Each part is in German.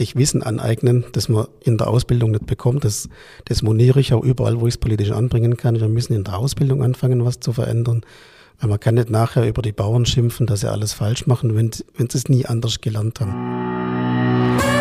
sich Wissen aneignen, das man in der Ausbildung nicht bekommt. Das, das moniere ich auch überall, wo ich es politisch anbringen kann. Wir müssen in der Ausbildung anfangen, was zu verändern. Weil man kann nicht nachher über die Bauern schimpfen, dass sie alles falsch machen, wenn, wenn sie es nie anders gelernt haben.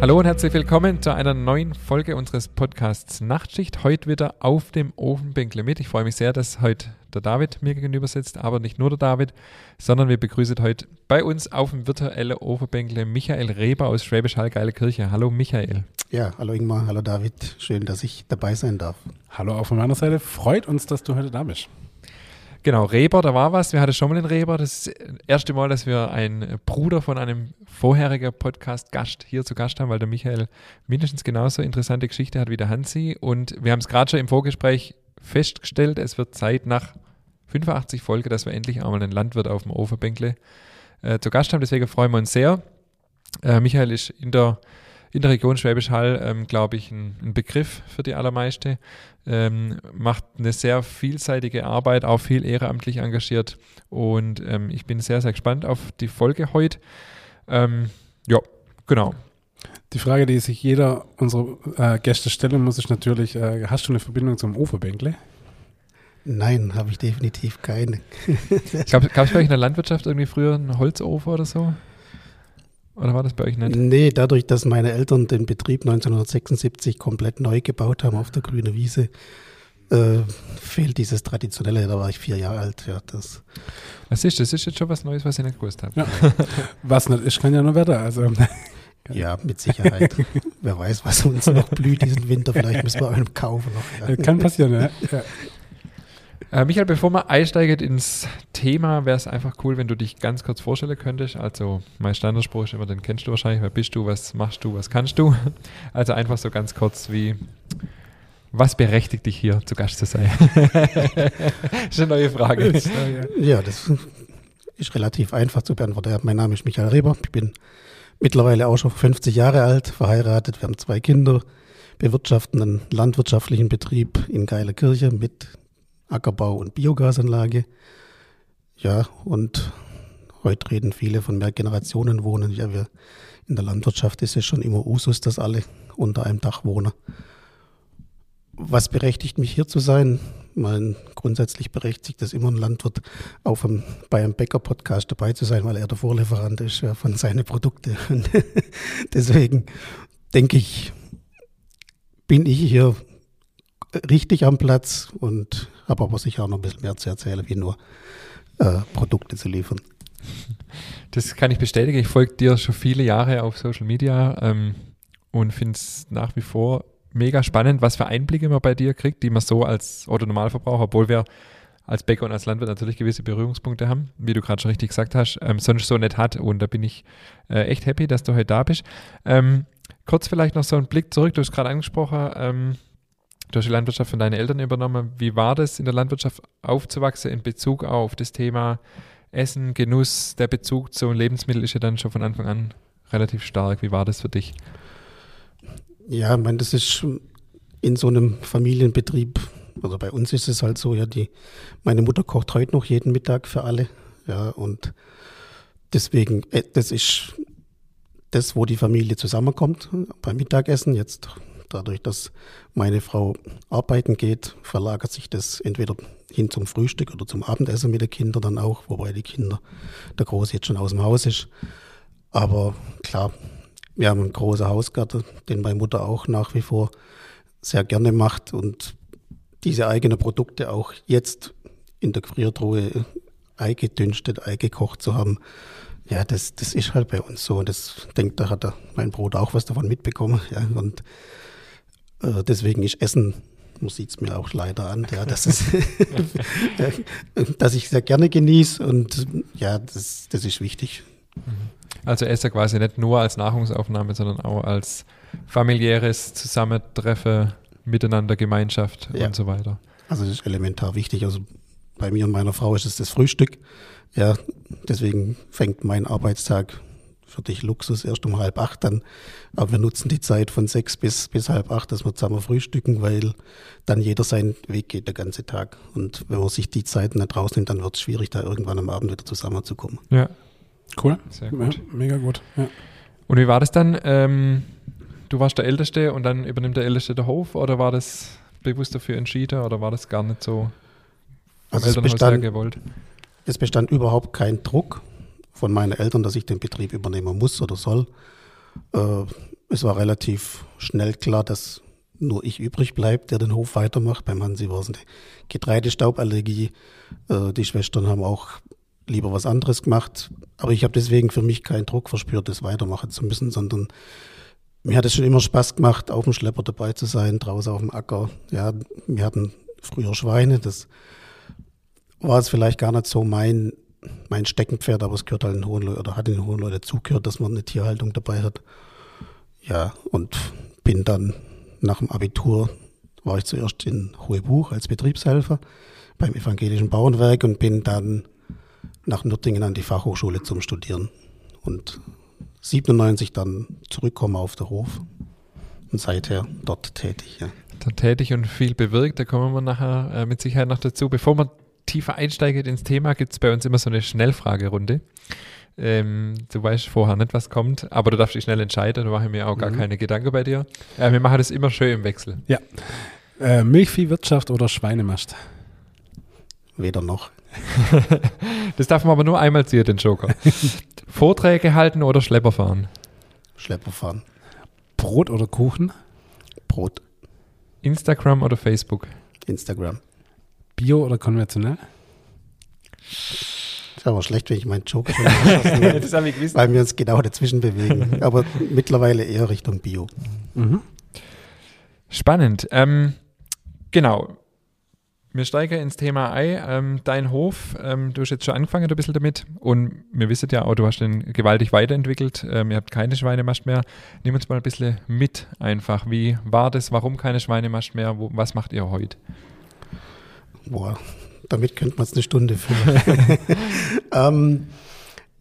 Hallo und herzlich willkommen zu einer neuen Folge unseres Podcasts Nachtschicht. Heute wieder auf dem Ofenbänkle mit. Ich freue mich sehr, dass heute der David mir gegenüber sitzt, aber nicht nur der David, sondern wir begrüßen heute bei uns auf dem virtuellen Ofenbänkle Michael Reber aus Schwäbisch Hall Geile Kirche. Hallo Michael. Ja, hallo Ingmar, hallo David. Schön, dass ich dabei sein darf. Hallo auch von meiner Seite. Freut uns, dass du heute da bist. Genau, Reber, da war was. Wir hatten schon mal einen Reber. Das ist das erste Mal, dass wir einen Bruder von einem vorherigen Podcast-Gast hier zu Gast haben, weil der Michael mindestens genauso interessante Geschichte hat wie der Hansi. Und wir haben es gerade schon im Vorgespräch festgestellt, es wird Zeit nach 85 Folgen, dass wir endlich einmal einen Landwirt auf dem Ofenbänkle äh, zu Gast haben. Deswegen freuen wir uns sehr. Äh, Michael ist in der in der Region Schwäbisch Hall, ähm, glaube ich, ein, ein, Begriff für die allermeiste. Ähm, macht eine sehr vielseitige Arbeit, auch viel ehrenamtlich engagiert. Und ähm, ich bin sehr, sehr gespannt auf die Folge heute. Ähm, ja, genau. Die Frage, die sich jeder unserer äh, Gäste stellen muss, ist natürlich, äh, hast du eine Verbindung zum Uferbänkle? Nein, habe ich definitiv keine. Gab es bei euch in der Landwirtschaft irgendwie früher einen Holzofen oder so? Oder war das bei euch nicht? Nee, dadurch, dass meine Eltern den Betrieb 1976 komplett neu gebaut haben auf der grünen Wiese, äh, fehlt dieses Traditionelle. Da war ich vier Jahre alt. Ja, das. Was ist das? ist jetzt schon was Neues, was ich nicht gewusst habe. Ja. was nicht ist, kann ja nur Wetter. Also. Ja, mit Sicherheit. Wer weiß, was uns noch blüht diesen Winter. Vielleicht müssen wir einen kaufen noch. Ja. Kann passieren, ja. Äh, Michael, bevor wir einsteigen ins Thema, wäre es einfach cool, wenn du dich ganz kurz vorstellen könntest. Also, mein Standardspruch ist immer, den kennst du wahrscheinlich. Wer bist du, was machst du, was kannst du? Also einfach so ganz kurz wie, was berechtigt dich hier zu Gast zu sein? das ist eine neue Frage. Ja, das ist relativ einfach zu beantworten. Mein Name ist Michael Reber. Ich bin mittlerweile auch schon 50 Jahre alt, verheiratet. Wir haben zwei Kinder, bewirtschaften einen landwirtschaftlichen Betrieb in Geilerkirche mit Ackerbau und Biogasanlage. Ja, und heute reden viele von Mehrgenerationenwohnen. Ja, wir in der Landwirtschaft ist es schon immer Usus, dass alle unter einem Dach wohnen. Was berechtigt mich hier zu sein? Mein grundsätzlich berechtigt es immer ein Landwirt, auf einem, bei einem Bäcker-Podcast dabei zu sein, weil er der Vorlieferant ist von seinen Produkten. deswegen denke ich, bin ich hier richtig am Platz und habe aber sicher auch noch ein bisschen mehr zu erzählen, wie nur äh, Produkte zu liefern. Das kann ich bestätigen. Ich folge dir schon viele Jahre auf Social Media ähm, und finde es nach wie vor mega spannend, was für Einblicke man bei dir kriegt, die man so als Autonormalverbraucher, obwohl wir als Bäcker und als Landwirt natürlich gewisse Berührungspunkte haben, wie du gerade schon richtig gesagt hast, ähm, sonst so nicht hat. Und da bin ich äh, echt happy, dass du heute da bist. Ähm, kurz vielleicht noch so ein Blick zurück, du hast gerade angesprochen, ähm, Du hast die Landwirtschaft von deinen Eltern übernommen. Wie war das, in der Landwirtschaft aufzuwachsen in Bezug auf das Thema Essen, Genuss? Der Bezug zu Lebensmitteln ist ja dann schon von Anfang an relativ stark. Wie war das für dich? Ja, ich meine, das ist in so einem Familienbetrieb, also bei uns ist es halt so, ja, die, meine Mutter kocht heute noch jeden Mittag für alle. Ja, und deswegen, äh, das ist das, wo die Familie zusammenkommt beim Mittagessen. Jetzt Dadurch, dass meine Frau arbeiten geht, verlagert sich das entweder hin zum Frühstück oder zum Abendessen mit den Kindern dann auch, wobei die Kinder, der Große jetzt schon aus dem Haus ist. Aber klar, wir haben einen großen Hausgarten, den meine Mutter auch nach wie vor sehr gerne macht und diese eigenen Produkte auch jetzt in der Gefriertruhe eingedünstet, eingekocht zu haben, ja, das, das ist halt bei uns so. Und das denkt, da hat mein Bruder auch was davon mitbekommen. Ja, und äh, deswegen ist Essen, man sieht es mir auch leider an, ja, dass, es dass ich sehr gerne genieße und ja, das, das ist wichtig. Also Essen quasi nicht nur als Nahrungsaufnahme, sondern auch als familiäres Zusammentreffen, Miteinander, Gemeinschaft ja. und so weiter. Also das ist elementar wichtig. Also bei mir und meiner Frau ist es das Frühstück. Ja, deswegen fängt mein Arbeitstag für dich Luxus erst um halb acht dann. Aber wir nutzen die Zeit von sechs bis, bis halb acht, dass wir zusammen frühstücken, weil dann jeder seinen Weg geht, der ganze Tag. Und wenn man sich die Zeiten nicht rausnimmt, dann wird es schwierig, da irgendwann am Abend wieder zusammenzukommen. Ja, Cool. sehr Ja, gut. mega gut. Ja. Und wie war das dann? Ähm, du warst der Älteste und dann übernimmt der Älteste der Hof oder war das bewusst dafür entschieden oder war das gar nicht so Also es bestand, gewollt? es bestand überhaupt kein Druck von meinen Eltern, dass ich den Betrieb übernehmen muss oder soll. Äh, es war relativ schnell klar, dass nur ich übrig bleibe, der den Hof weitermacht. Beim Hansi war es eine Getreidestauballergie. Äh, die Schwestern haben auch lieber was anderes gemacht. Aber ich habe deswegen für mich keinen Druck verspürt, das weitermachen zu müssen, sondern mir hat es schon immer Spaß gemacht, auf dem Schlepper dabei zu sein, draußen auf dem Acker. Ja, wir hatten früher Schweine, das war es vielleicht gar nicht so mein, mein Steckenpferd, aber es gehört halt in Hohenlohe oder hat in Hohenlohe dazugehört, dass man eine Tierhaltung dabei hat. Ja, und bin dann nach dem Abitur, war ich zuerst in Hohebuch als Betriebshelfer beim evangelischen Bauernwerk und bin dann nach Nürtingen an die Fachhochschule zum Studieren. Und 97 dann zurückkommen auf den Hof und seither dort tätig. Ja. Dann tätig und viel bewirkt, da kommen wir nachher äh, mit Sicherheit noch dazu. Bevor man tiefer einsteigt ins Thema, gibt es bei uns immer so eine Schnellfragerunde. Ähm, du weißt vorher nicht, was kommt, aber du darfst dich schnell entscheiden, da mache ich mir auch gar Mhm. keine Gedanken bei dir. Äh, wir machen das immer schön im Wechsel. Äh, Milchviehwirtschaft oder Schweinemast? Weder noch. Das darf man aber nur einmal ziehen, den Joker. Vorträge halten oder Schlepper fahren? Schlepper fahren. Brot oder Kuchen? Brot. Instagram oder Facebook? Instagram. Bio oder konventionell? Ist aber schlecht, wenn ich meinen Joker schon das habe ich gewusst. weil wir uns genau dazwischen bewegen. Aber mittlerweile eher Richtung Bio. Mhm. Spannend. Ähm, genau. Wir steigen ins Thema ein. Ähm, dein Hof, ähm, du hast jetzt schon angefangen ein bisschen damit und wir wissen ja auch, du hast den gewaltig weiterentwickelt. Ähm, ihr habt keine Schweinemast mehr. Nimm uns mal ein bisschen mit einfach. Wie war das? Warum keine Schweinemast mehr? Wo, was macht ihr heute? Boah, damit könnte man es eine Stunde füllen. ähm,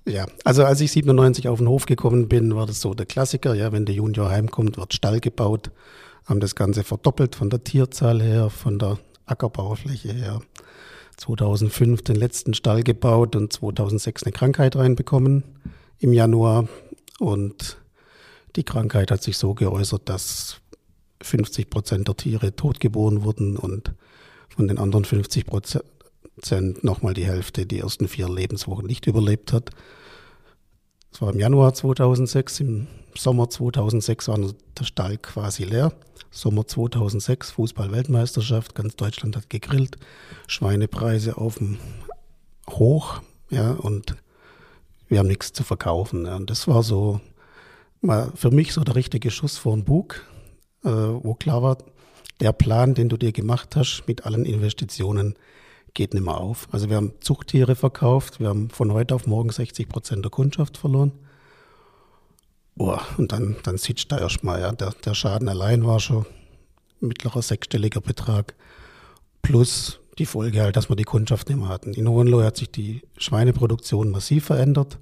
ja, also als ich 97 auf den Hof gekommen bin, war das so der Klassiker. Ja, wenn der Junior heimkommt, wird Stall gebaut. Haben das Ganze verdoppelt von der Tierzahl her, von der Ackerbaufläche her. 2005 den letzten Stall gebaut und 2006 eine Krankheit reinbekommen im Januar. Und die Krankheit hat sich so geäußert, dass 50 Prozent der Tiere totgeboren wurden und von den anderen 50 Prozent nochmal die Hälfte die ersten vier Lebenswochen nicht überlebt hat. Das war im Januar 2006, im Sommer 2006 war der Stall quasi leer. Sommer 2006, Fußball-Weltmeisterschaft, ganz Deutschland hat gegrillt, Schweinepreise auf dem Hoch, ja, und wir haben nichts zu verkaufen. Ja. Und das war so mal für mich so der richtige Schuss vor den Bug, äh, wo klar war, der Plan, den du dir gemacht hast mit allen Investitionen, geht nicht mehr auf. Also wir haben Zuchttiere verkauft, wir haben von heute auf morgen 60 Prozent der Kundschaft verloren. Boah, und dann, dann sitzt da erstmal, ja, der, der Schaden allein war schon mittlerer sechsstelliger Betrag. Plus die Folge halt, dass wir die Kundschaft nicht mehr hatten. In Hohenlohe hat sich die Schweineproduktion massiv verändert.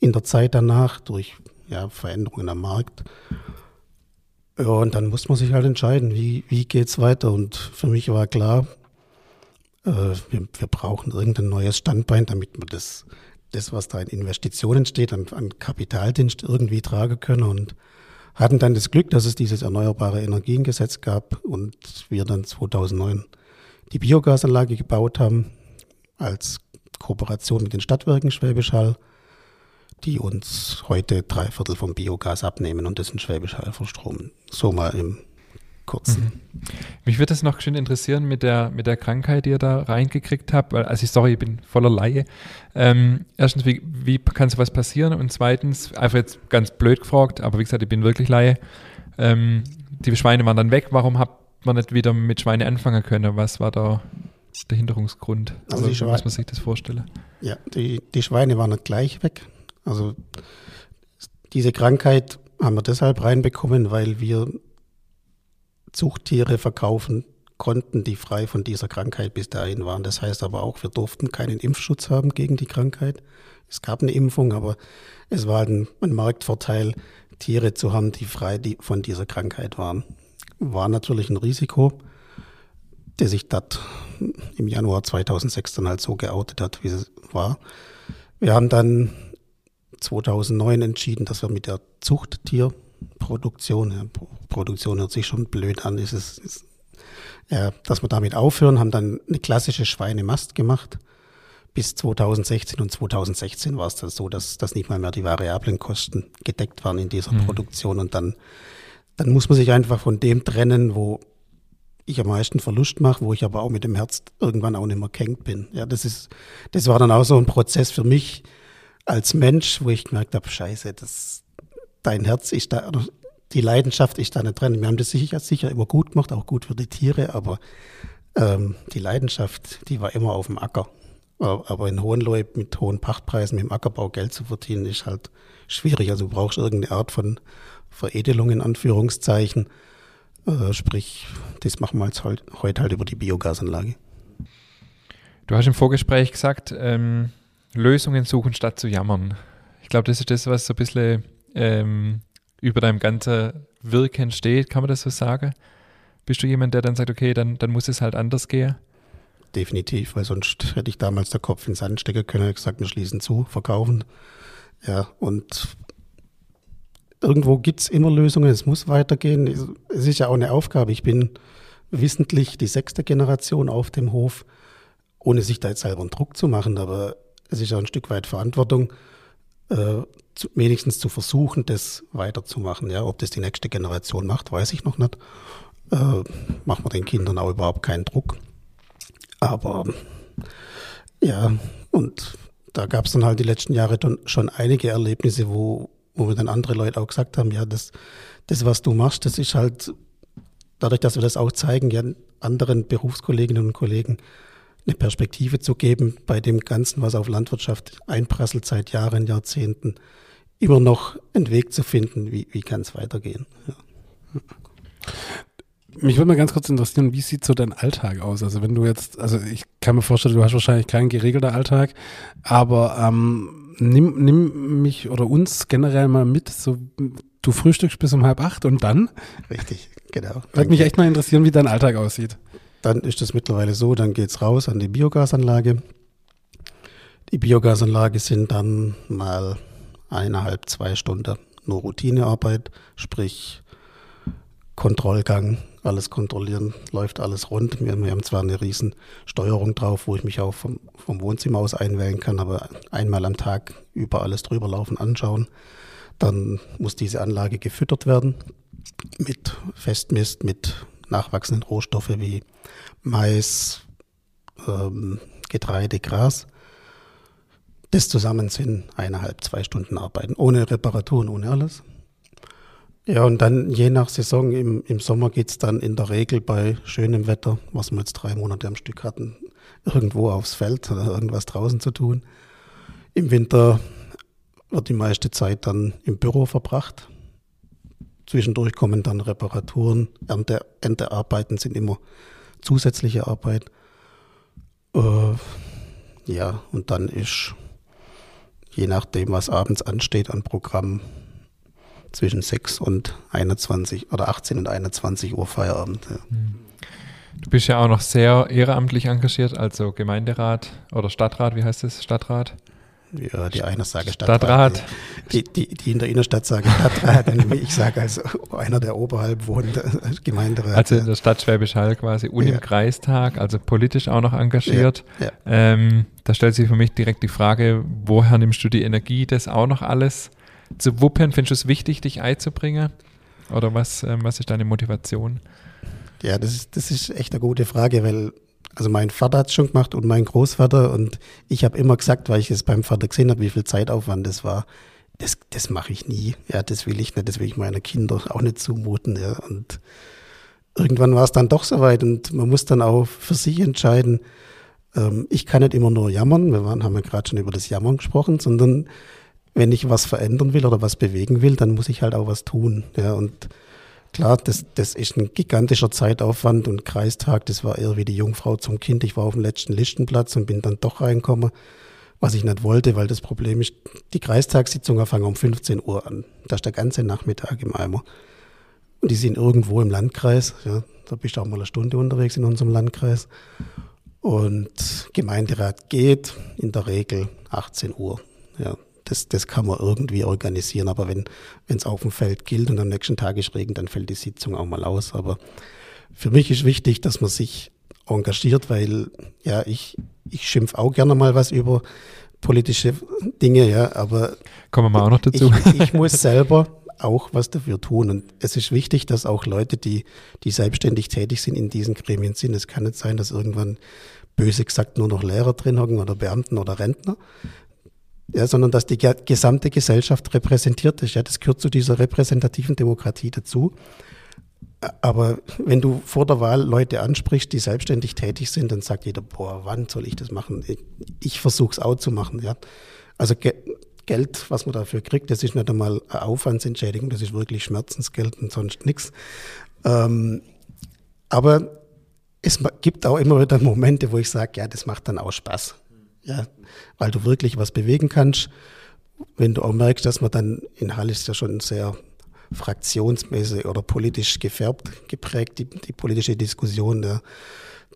In der Zeit danach durch ja, Veränderungen am Markt. Ja, und dann muss man sich halt entscheiden, wie, wie geht's weiter. Und für mich war klar, äh, wir, wir brauchen irgendein neues Standbein, damit wir das, das was da in Investitionen steht, an, an Kapitaldienst irgendwie tragen können. Und hatten dann das Glück, dass es dieses Erneuerbare Energiengesetz gab und wir dann 2009 die Biogasanlage gebaut haben als Kooperation mit den Stadtwerken Schwäbisch Hall, die uns heute drei Viertel vom Biogas abnehmen und das in Schwäbisch Hall verstromen. So mal im Kurzen. Mich würde das noch schön interessieren mit der, mit der Krankheit, die ihr da reingekriegt habt, weil, also ich, sorry, ich bin voller Laie. Ähm, erstens, wie, wie kann sowas passieren? Und zweitens, einfach jetzt ganz blöd gefragt, aber wie gesagt, ich bin wirklich Laie. Ähm, die Schweine waren dann weg, warum habt man nicht wieder mit Schweine anfangen können? Was war da der Hinderungsgrund? Also Schweine- muss man sich das vorstellen? Ja, die, die Schweine waren nicht gleich weg. Also diese Krankheit haben wir deshalb reinbekommen, weil wir Zuchttiere verkaufen konnten, die frei von dieser Krankheit bis dahin waren. Das heißt aber auch, wir durften keinen Impfschutz haben gegen die Krankheit. Es gab eine Impfung, aber es war ein, ein Marktvorteil, Tiere zu haben, die frei die von dieser Krankheit waren. War natürlich ein Risiko, der sich dort im Januar 2006 dann halt so geoutet hat, wie es war. Wir haben dann 2009 entschieden, dass wir mit der Zuchttierproduktion, ja, Produktion hört sich schon blöd an, ist es, ist, ja, dass wir damit aufhören, haben dann eine klassische Schweinemast gemacht. Bis 2016 und 2016 war es dann so, dass, dass nicht mal mehr die variablen Kosten gedeckt waren in dieser mhm. Produktion und dann, dann muss man sich einfach von dem trennen, wo ich am meisten Verlust mache, wo ich aber auch mit dem Herz irgendwann auch nicht mehr gehängt bin. Ja, das ist, das war dann auch so ein Prozess für mich als Mensch, wo ich gemerkt habe, scheiße, das, dein Herz ist da, die Leidenschaft ist da nicht drin. Wir haben das sicher, sicher immer gut gemacht, auch gut für die Tiere, aber ähm, die Leidenschaft, die war immer auf dem Acker. Aber in Hohenlohe mit hohen Pachtpreisen, mit dem Ackerbau Geld zu verdienen, ist halt schwierig. Also du brauchst irgendeine Art von Veredelung in Anführungszeichen. Äh, sprich, das machen wir jetzt heute halt über die Biogasanlage. Du hast im Vorgespräch gesagt, ähm, Lösungen suchen statt zu jammern. Ich glaube, das ist das, was so ein bisschen ähm, über deinem ganzen Wirken steht. Kann man das so sagen? Bist du jemand, der dann sagt, okay, dann, dann muss es halt anders gehen? Definitiv, weil sonst hätte ich damals der Kopf in den Sand stecken können und gesagt, wir schließen zu, verkaufen. Ja, und irgendwo gibt es immer Lösungen, es muss weitergehen. Es ist ja auch eine Aufgabe. Ich bin wissentlich die sechste Generation auf dem Hof, ohne sich da jetzt selber einen Druck zu machen, aber es ist auch ein Stück weit Verantwortung, äh, zu, wenigstens zu versuchen, das weiterzumachen. Ja, ob das die nächste Generation macht, weiß ich noch nicht. Äh, machen wir den Kindern auch überhaupt keinen Druck. Aber ja, und da gab es dann halt die letzten Jahre schon einige Erlebnisse, wo, wo mir dann andere Leute auch gesagt haben, ja, das, das, was du machst, das ist halt, dadurch, dass wir das auch zeigen, ja, anderen Berufskolleginnen und Kollegen eine Perspektive zu geben bei dem Ganzen, was auf Landwirtschaft einprasselt seit Jahren, Jahrzehnten, immer noch einen Weg zu finden, wie, wie kann es weitergehen. Ja. Mich würde mal ganz kurz interessieren, wie sieht so dein Alltag aus? Also wenn du jetzt, also ich kann mir vorstellen, du hast wahrscheinlich keinen geregelter Alltag, aber ähm, nimm, nimm mich oder uns generell mal mit, so du frühstückst bis um halb acht und dann? Richtig, genau. Würde mich echt mal interessieren, wie dein Alltag aussieht. Dann ist es mittlerweile so, dann geht es raus an die Biogasanlage. Die Biogasanlage sind dann mal eineinhalb, zwei Stunden nur Routinearbeit, sprich Kontrollgang, alles kontrollieren, läuft alles rund. Wir, haben zwar eine riesen Steuerung drauf, wo ich mich auch vom, vom Wohnzimmer aus einwählen kann, aber einmal am Tag über alles drüber laufen, anschauen. Dann muss diese Anlage gefüttert werden mit Festmist, mit nachwachsenden Rohstoffe wie Mais, ähm, Getreide, Gras. Das zusammen sind eineinhalb, zwei Stunden Arbeiten, ohne Reparaturen, ohne alles. Ja, und dann je nach Saison, im, im Sommer geht es dann in der Regel bei schönem Wetter, was wir jetzt drei Monate am Stück hatten, irgendwo aufs Feld oder irgendwas draußen zu tun. Im Winter wird die meiste Zeit dann im Büro verbracht. Zwischendurch kommen dann Reparaturen, Ernte, Erntearbeiten sind immer zusätzliche Arbeit. Äh, ja, und dann ist, je nachdem, was abends ansteht an Programm, zwischen 6 und 21 oder 18 und 21 Uhr Feierabend. Ja. Hm. Du bist ja auch noch sehr ehrenamtlich engagiert, also Gemeinderat oder Stadtrat, wie heißt es? Stadtrat? Ja, die eine sage Stadtrat. Stadtrat. Die, die, die in der Innenstadt sagen Stadtrat, ich sage als einer, der oberhalb wohnt, Gemeinderat. Also in der Stadt Schwäbisch Hall quasi und ja. im Kreistag, also politisch auch noch engagiert. Ja, ja. Ähm, da stellt sich für mich direkt die Frage, woher nimmst du die Energie, das auch noch alles zu wuppen? Findest du es wichtig, dich einzubringen? Oder was, ähm, was ist deine Motivation? Ja, das ist, das ist echt eine gute Frage, weil also mein Vater hat es schon gemacht und mein Großvater und ich habe immer gesagt, weil ich es beim Vater gesehen habe, wie viel Zeitaufwand das war, das, das mache ich nie. Ja, das will ich nicht, das will ich meiner Kinder auch nicht zumuten. Ja. Und irgendwann war es dann doch soweit und man muss dann auch für sich entscheiden. Ähm, ich kann nicht immer nur jammern, wir waren, haben ja gerade schon über das Jammern gesprochen, sondern wenn ich was verändern will oder was bewegen will, dann muss ich halt auch was tun. Ja, und klar, das, das ist ein gigantischer Zeitaufwand und Kreistag, das war eher wie die Jungfrau zum Kind. Ich war auf dem letzten Listenplatz und bin dann doch reingekommen, was ich nicht wollte, weil das Problem ist, die Kreistagssitzungen fangen um 15 Uhr an. Da ist der ganze Nachmittag im Eimer. Und die sind irgendwo im Landkreis. Ja, da bist du auch mal eine Stunde unterwegs in unserem Landkreis. Und Gemeinderat geht in der Regel 18 Uhr. Ja, das, das kann man irgendwie organisieren. Aber wenn es auf dem Feld gilt und am nächsten Tag ist Regen, dann fällt die Sitzung auch mal aus. Aber für mich ist wichtig, dass man sich engagiert, weil ja, ich, ich schimpf auch gerne mal was über politische Dinge, ja, aber kommen wir mal auch noch dazu. Ich, ich muss selber auch was dafür tun. Und es ist wichtig, dass auch Leute, die, die selbstständig tätig sind, in diesen Gremien sind. Es kann nicht sein, dass irgendwann böse gesagt nur noch Lehrer drin hocken oder Beamten oder Rentner, ja, sondern dass die gesamte Gesellschaft repräsentiert ist. Ja, das gehört zu dieser repräsentativen Demokratie dazu. Aber wenn du vor der Wahl Leute ansprichst, die selbstständig tätig sind, dann sagt jeder, boah, wann soll ich das machen? Ich, ich versuche es auch zu machen. Ja. Also Geld, was man dafür kriegt, das ist nicht einmal eine Aufwandsentschädigung, das ist wirklich Schmerzensgeld und sonst nichts. Ähm, aber es gibt auch immer wieder Momente, wo ich sage, ja, das macht dann auch Spaß. Ja, weil du wirklich was bewegen kannst. Wenn du auch merkst, dass man dann in Halle ist ja schon sehr fraktionsmäßig oder politisch gefärbt, geprägt, die, die politische Diskussion. Ja.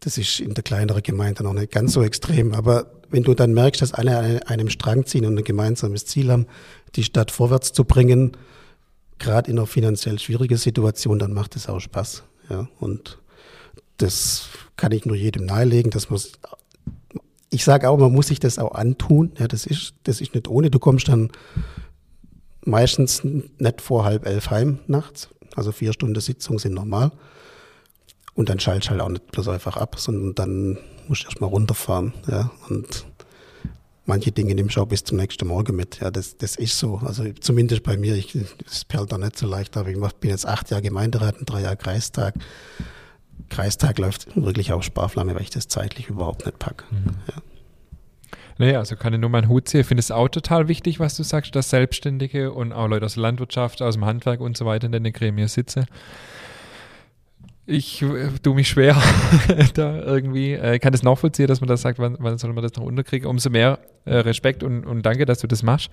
Das ist in der kleineren Gemeinde noch nicht ganz so extrem. Aber wenn du dann merkst, dass alle an einem Strang ziehen und ein gemeinsames Ziel haben, die Stadt vorwärts zu bringen, gerade in einer finanziell schwierigen Situation, dann macht es auch Spaß. Ja. Und das kann ich nur jedem nahelegen, dass man ich sage auch, man muss sich das auch antun. Ja, das ist, das ist nicht ohne. Du kommst dann meistens nicht vor halb elf heim nachts. Also vier Stunden Sitzung sind normal. Und dann schaltest halt auch nicht bloß einfach ab, sondern dann musst du erstmal runterfahren. Ja, und manche Dinge nimmst du auch bis zum nächsten Morgen mit. Ja, das, das ist so. Also zumindest bei mir, ich, das perlt da nicht so leicht, aber ich bin jetzt acht Jahre Gemeinderat und drei Jahre Kreistag. Kreistag läuft wirklich auf Sparflamme, weil ich das zeitlich überhaupt nicht packe. Mhm. Ja. Naja, also kann ich nur meinen Hut sehen. Ich finde es auch total wichtig, was du sagst, dass Selbstständige und auch Leute aus der Landwirtschaft, aus dem Handwerk und so weiter in den Gremien sitzen. Ich äh, tue mich schwer da irgendwie. Ich äh, kann das nachvollziehen, dass man das sagt, wann, wann soll man das noch unterkriegen. Umso mehr äh, Respekt und, und danke, dass du das machst.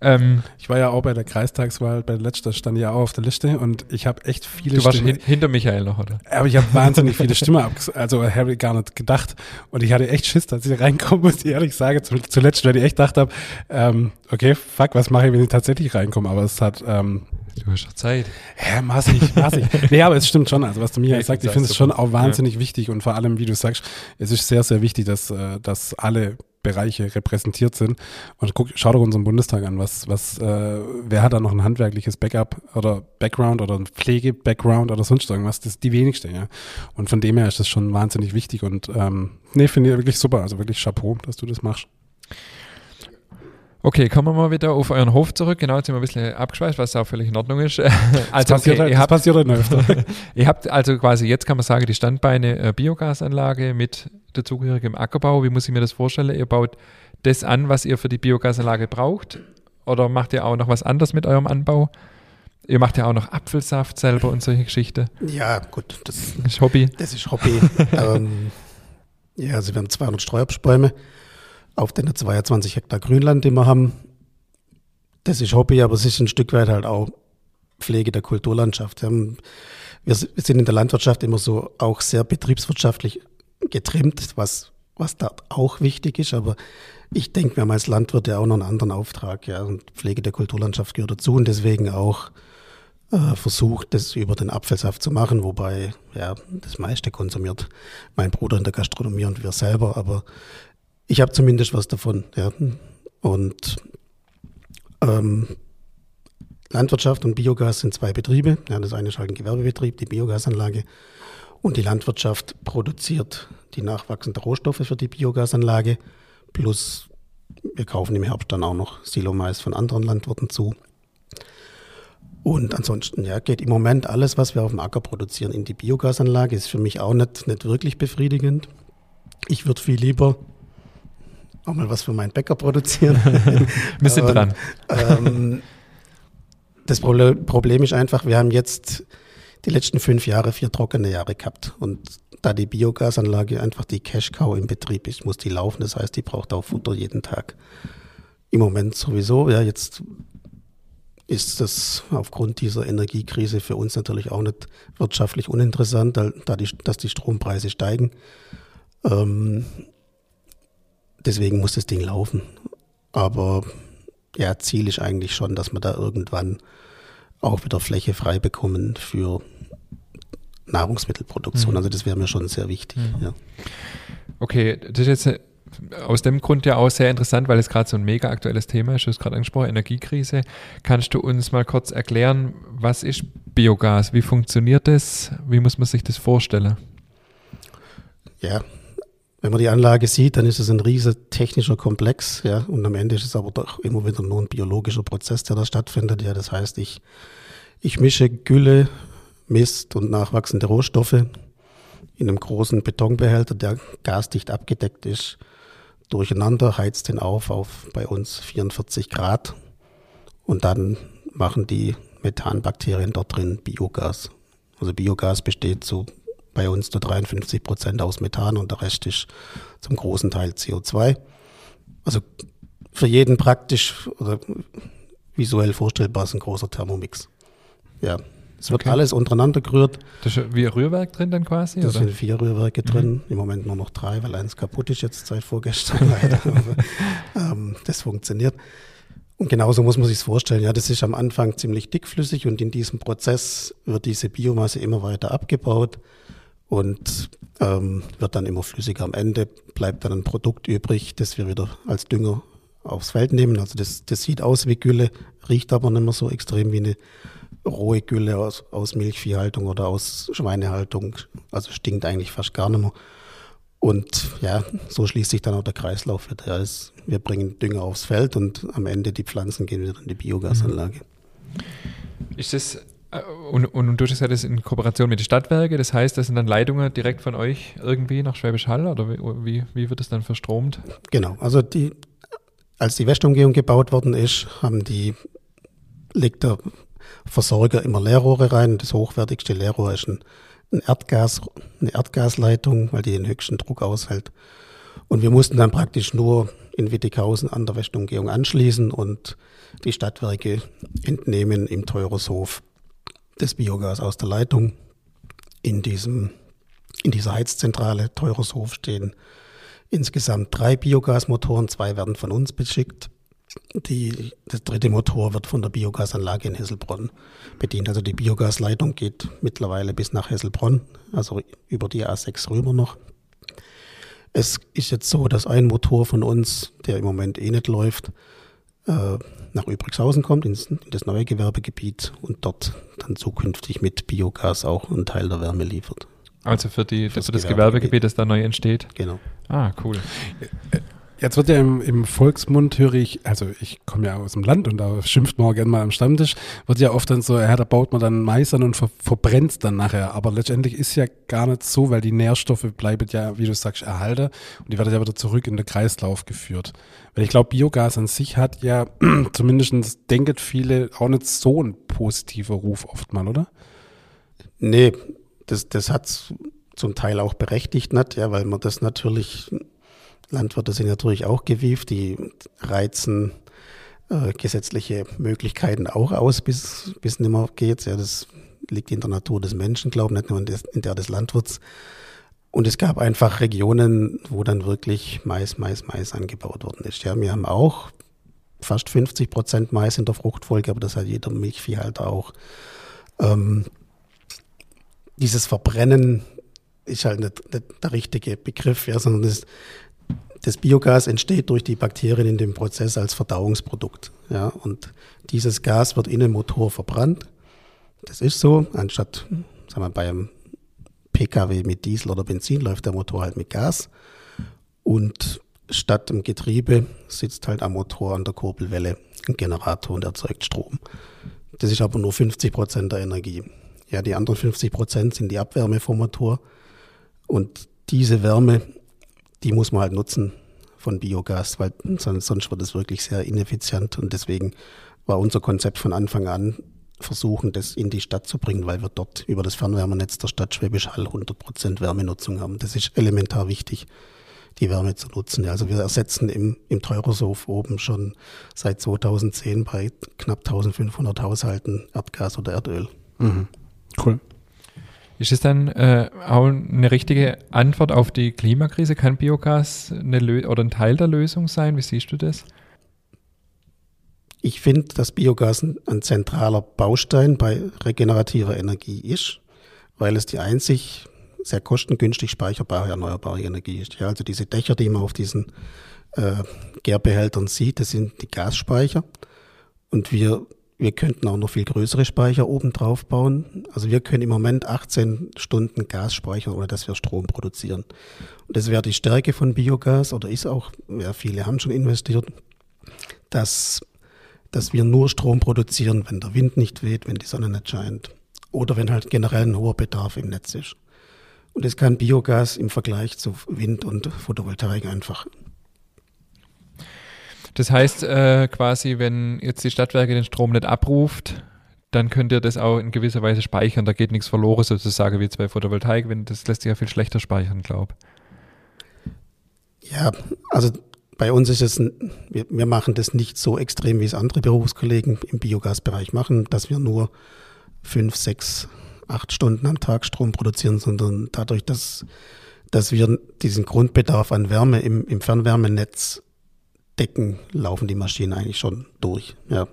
Ähm, ich war ja auch bei der Kreistagswahl, bei der letzten stand ja auch auf der Liste und ich habe echt viele Du warst Stimme, hinter Michael noch, oder? Aber ich habe wahnsinnig viele Stimmen ab, also habe ich gar nicht gedacht. Und ich hatte echt Schiss, dass ich reinkomme, muss ich ehrlich sagen. Zuletzt, weil ich echt gedacht habe, ähm, okay, fuck, was mache ich, wenn ich tatsächlich reinkomme? Aber es hat ähm, Du hast doch Zeit. Ja, maßig, maßig. nee, aber es stimmt schon. Also, was du mir ja, sagt, ich finde es schon auch wahnsinnig ja. wichtig und vor allem, wie du sagst, es ist sehr, sehr wichtig, dass, äh, dass alle Bereiche repräsentiert sind. Und guck, schau doch unseren Bundestag an. Was, was, äh, wer hat da noch ein handwerkliches Backup oder Background oder ein Pflege-Background oder sonst irgendwas? Das ist die wenigste, ja. Und von dem her ist das schon wahnsinnig wichtig und ähm, nee, finde ich wirklich super. Also wirklich Chapeau, dass du das machst. Okay, kommen wir mal wieder auf euren Hof zurück. Genau, jetzt sind wir ein bisschen abgeschweißt, was auch völlig in Ordnung ist. also, das passiert, okay, ihr habt, passiert halt öfter. ihr habt also quasi, jetzt kann man sagen, die Standbeine äh, Biogasanlage mit dazugehörigem Ackerbau. Wie muss ich mir das vorstellen? Ihr baut das an, was ihr für die Biogasanlage braucht? Oder macht ihr auch noch was anderes mit eurem Anbau? Ihr macht ja auch noch Apfelsaft selber und solche Geschichten. Ja, gut, das ist Hobby. Das ist Hobby. ähm, ja, also wir haben 200 Streuobstbäume auf den 22 Hektar Grünland, die wir haben. Das ist Hobby, aber es ist ein Stück weit halt auch Pflege der Kulturlandschaft. Wir sind in der Landwirtschaft immer so auch sehr betriebswirtschaftlich getrimmt, was, was da auch wichtig ist. Aber ich denke, wir haben als Landwirt ja auch noch einen anderen Auftrag. Ja, und Pflege der Kulturlandschaft gehört dazu und deswegen auch äh, versucht, das über den Apfelsaft zu machen, wobei ja das meiste konsumiert mein Bruder in der Gastronomie und wir selber. Aber ich habe zumindest was davon. Ja. Und ähm, Landwirtschaft und Biogas sind zwei Betriebe. Ja, das eine ist halt ein Gewerbebetrieb, die Biogasanlage. Und die Landwirtschaft produziert die nachwachsenden Rohstoffe für die Biogasanlage. Plus wir kaufen im Herbst dann auch noch Silomais von anderen Landwirten zu. Und ansonsten ja, geht im Moment alles, was wir auf dem Acker produzieren, in die Biogasanlage. Ist für mich auch nicht, nicht wirklich befriedigend. Ich würde viel lieber auch mal was für meinen Bäcker produzieren. Wir sind dran. Ähm, das Problem ist einfach, wir haben jetzt die letzten fünf Jahre vier trockene Jahre gehabt. Und da die Biogasanlage einfach die Cash-Cow im Betrieb ist, muss die laufen. Das heißt, die braucht auch Futter jeden Tag. Im Moment sowieso. Ja, jetzt ist das aufgrund dieser Energiekrise für uns natürlich auch nicht wirtschaftlich uninteressant, da die, dass die Strompreise steigen. Ähm, deswegen muss das Ding laufen. Aber ja, Ziel ist eigentlich schon, dass wir da irgendwann auch wieder Fläche frei bekommen für Nahrungsmittelproduktion. Mhm. Also das wäre mir schon sehr wichtig. Mhm. Ja. Okay, das ist jetzt äh, aus dem Grund ja auch sehr interessant, weil es gerade so ein mega aktuelles Thema ist. Du hast gerade angesprochen, Energiekrise. Kannst du uns mal kurz erklären, was ist Biogas? Wie funktioniert das? Wie muss man sich das vorstellen? Ja, wenn man die Anlage sieht, dann ist es ein riesiger technischer Komplex, ja, und am Ende ist es aber doch immer wieder nur ein biologischer Prozess, der da stattfindet. Ja, das heißt, ich, ich mische Gülle, Mist und nachwachsende Rohstoffe in einem großen Betonbehälter, der gasdicht abgedeckt ist, durcheinander, heizt den auf auf bei uns 44 Grad und dann machen die Methanbakterien dort drin Biogas. Also Biogas besteht zu bei uns zu 53 Prozent aus Methan und der Rest ist zum großen Teil CO2. Also für jeden praktisch oder visuell vorstellbar ist ein großer Thermomix. Ja. Es wird okay. alles untereinander gerührt. Das ist wie ein Rührwerk drin dann quasi? Da sind vier Rührwerke drin, mhm. im Moment nur noch drei, weil eins kaputt ist jetzt seit vorgestern leider. ähm, das funktioniert. Und genauso muss man sich vorstellen. Ja, das ist am Anfang ziemlich dickflüssig und in diesem Prozess wird diese Biomasse immer weiter abgebaut und ähm, wird dann immer flüssiger. Am Ende bleibt dann ein Produkt übrig, das wir wieder als Dünger aufs Feld nehmen. Also das, das sieht aus wie Gülle, riecht aber nicht mehr so extrem wie eine rohe Gülle aus, aus Milchviehhaltung oder aus Schweinehaltung. Also stinkt eigentlich fast gar nicht mehr. Und ja, so schließt sich dann auch der Kreislauf wieder. Ja, wir bringen Dünger aufs Feld und am Ende die Pflanzen gehen wieder in die Biogasanlage. Ist das äh, und, und du hast ja das in Kooperation mit den Stadtwerken, das heißt, das sind dann Leitungen direkt von euch irgendwie nach Schwäbisch Hall oder wie, wie wird das dann verstromt? Genau, also die, als die Westumgehung gebaut worden ist, haben die, legt der Versorger immer Leerrohre rein. Das hochwertigste Leerrohr ist ein, ein Erdgas, eine Erdgasleitung, weil die den höchsten Druck aushält. Und wir mussten dann praktisch nur in Wittighausen an der Westumgehung anschließen und die Stadtwerke entnehmen im Teurershof das Biogas aus der Leitung. In, diesem, in dieser Heizzentrale Teurershof stehen insgesamt drei Biogasmotoren, zwei werden von uns beschickt. Die, das dritte Motor wird von der Biogasanlage in Hesselbronn bedient. Also die Biogasleitung geht mittlerweile bis nach Hesselbronn, also über die A6 rüber noch. Es ist jetzt so, dass ein Motor von uns, der im Moment eh nicht läuft, äh, nach Übrigshausen kommt, ins, in das neue Gewerbegebiet und dort dann zukünftig mit Biogas auch einen Teil der Wärme liefert. Also für, die, für das Gewerbegebiet, Gewerbegebiet, das da neu entsteht? Genau. Ah, cool. Jetzt wird ja im, im, Volksmund, höre ich, also ich komme ja aus dem Land und da schimpft man auch gerne mal am Stammtisch, wird ja oft dann so, ja, da baut man dann Mais an und ver, verbrennt es dann nachher. Aber letztendlich ist ja gar nicht so, weil die Nährstoffe bleiben ja, wie du sagst, erhalten und die werden ja wieder zurück in den Kreislauf geführt. Weil ich glaube, Biogas an sich hat ja, zumindest denken viele, auch nicht so ein positiver Ruf oft mal, oder? Nee, das, das hat zum Teil auch berechtigt nicht, ja, weil man das natürlich Landwirte sind natürlich auch gewieft, die reizen äh, gesetzliche Möglichkeiten auch aus, bis, bis nimmer geht. Ja, das liegt in der Natur des Menschen, glaube ich, nicht nur in, des, in der des Landwirts. Und es gab einfach Regionen, wo dann wirklich Mais, Mais, Mais angebaut worden ist. Ja, wir haben auch fast 50 Prozent Mais in der Fruchtfolge, aber das hat jeder Milchviehhalter auch. Ähm, dieses Verbrennen ist halt nicht, nicht, der richtige Begriff, ja, sondern das, das Biogas entsteht durch die Bakterien in dem Prozess als Verdauungsprodukt. Ja, und dieses Gas wird in einem Motor verbrannt. Das ist so, anstatt, sagen wir, bei einem Pkw mit Diesel oder Benzin läuft der Motor halt mit Gas. Und statt im Getriebe sitzt halt am Motor an der Kurbelwelle ein Generator und erzeugt Strom. Das ist aber nur 50 Prozent der Energie. Ja, die anderen 50 Prozent sind die Abwärme vom Motor. Und diese Wärme die muss man halt nutzen von Biogas, weil sonst wird es wirklich sehr ineffizient und deswegen war unser Konzept von Anfang an versuchen, das in die Stadt zu bringen, weil wir dort über das Fernwärmenetz der Stadt Schwäbisch Hall 100% Wärmenutzung haben. Das ist elementar wichtig, die Wärme zu nutzen. Also wir ersetzen im, im Teurershof oben schon seit 2010 bei knapp 1500 Haushalten Erdgas oder Erdöl. Mhm. Cool. Ist es dann äh, auch eine richtige Antwort auf die Klimakrise? Kann Biogas eine oder ein Teil der Lösung sein? Wie siehst du das? Ich finde, dass Biogas ein zentraler Baustein bei regenerativer Energie ist, weil es die einzig sehr kostengünstig speicherbare erneuerbare Energie ist. Ja, also diese Dächer, die man auf diesen äh, Gärbehältern sieht, das sind die Gasspeicher. Und wir, wir könnten auch noch viel größere Speicher oben drauf bauen. Also wir können im Moment 18 Stunden Gas speichern, ohne dass wir Strom produzieren. Und das wäre die Stärke von Biogas oder ist auch, ja, viele haben schon investiert, dass dass wir nur Strom produzieren, wenn der Wind nicht weht, wenn die Sonne nicht scheint oder wenn halt generell ein hoher Bedarf im Netz ist. Und das kann Biogas im Vergleich zu Wind und Photovoltaik einfach. Das heißt äh, quasi, wenn jetzt die Stadtwerke den Strom nicht abruft, dann könnt ihr das auch in gewisser Weise speichern. Da geht nichts verloren, sozusagen wie bei Photovoltaik. Wenn, das lässt sich ja viel schlechter speichern, glaube ich. Ja, also bei uns ist es, wir, wir, machen das nicht so extrem, wie es andere Berufskollegen im Biogasbereich machen, dass wir nur fünf, sechs, acht Stunden am Tag Strom produzieren, sondern dadurch, dass, dass wir diesen Grundbedarf an Wärme im, im Fernwärmenetz decken, laufen die Maschinen eigentlich schon durch. Ja.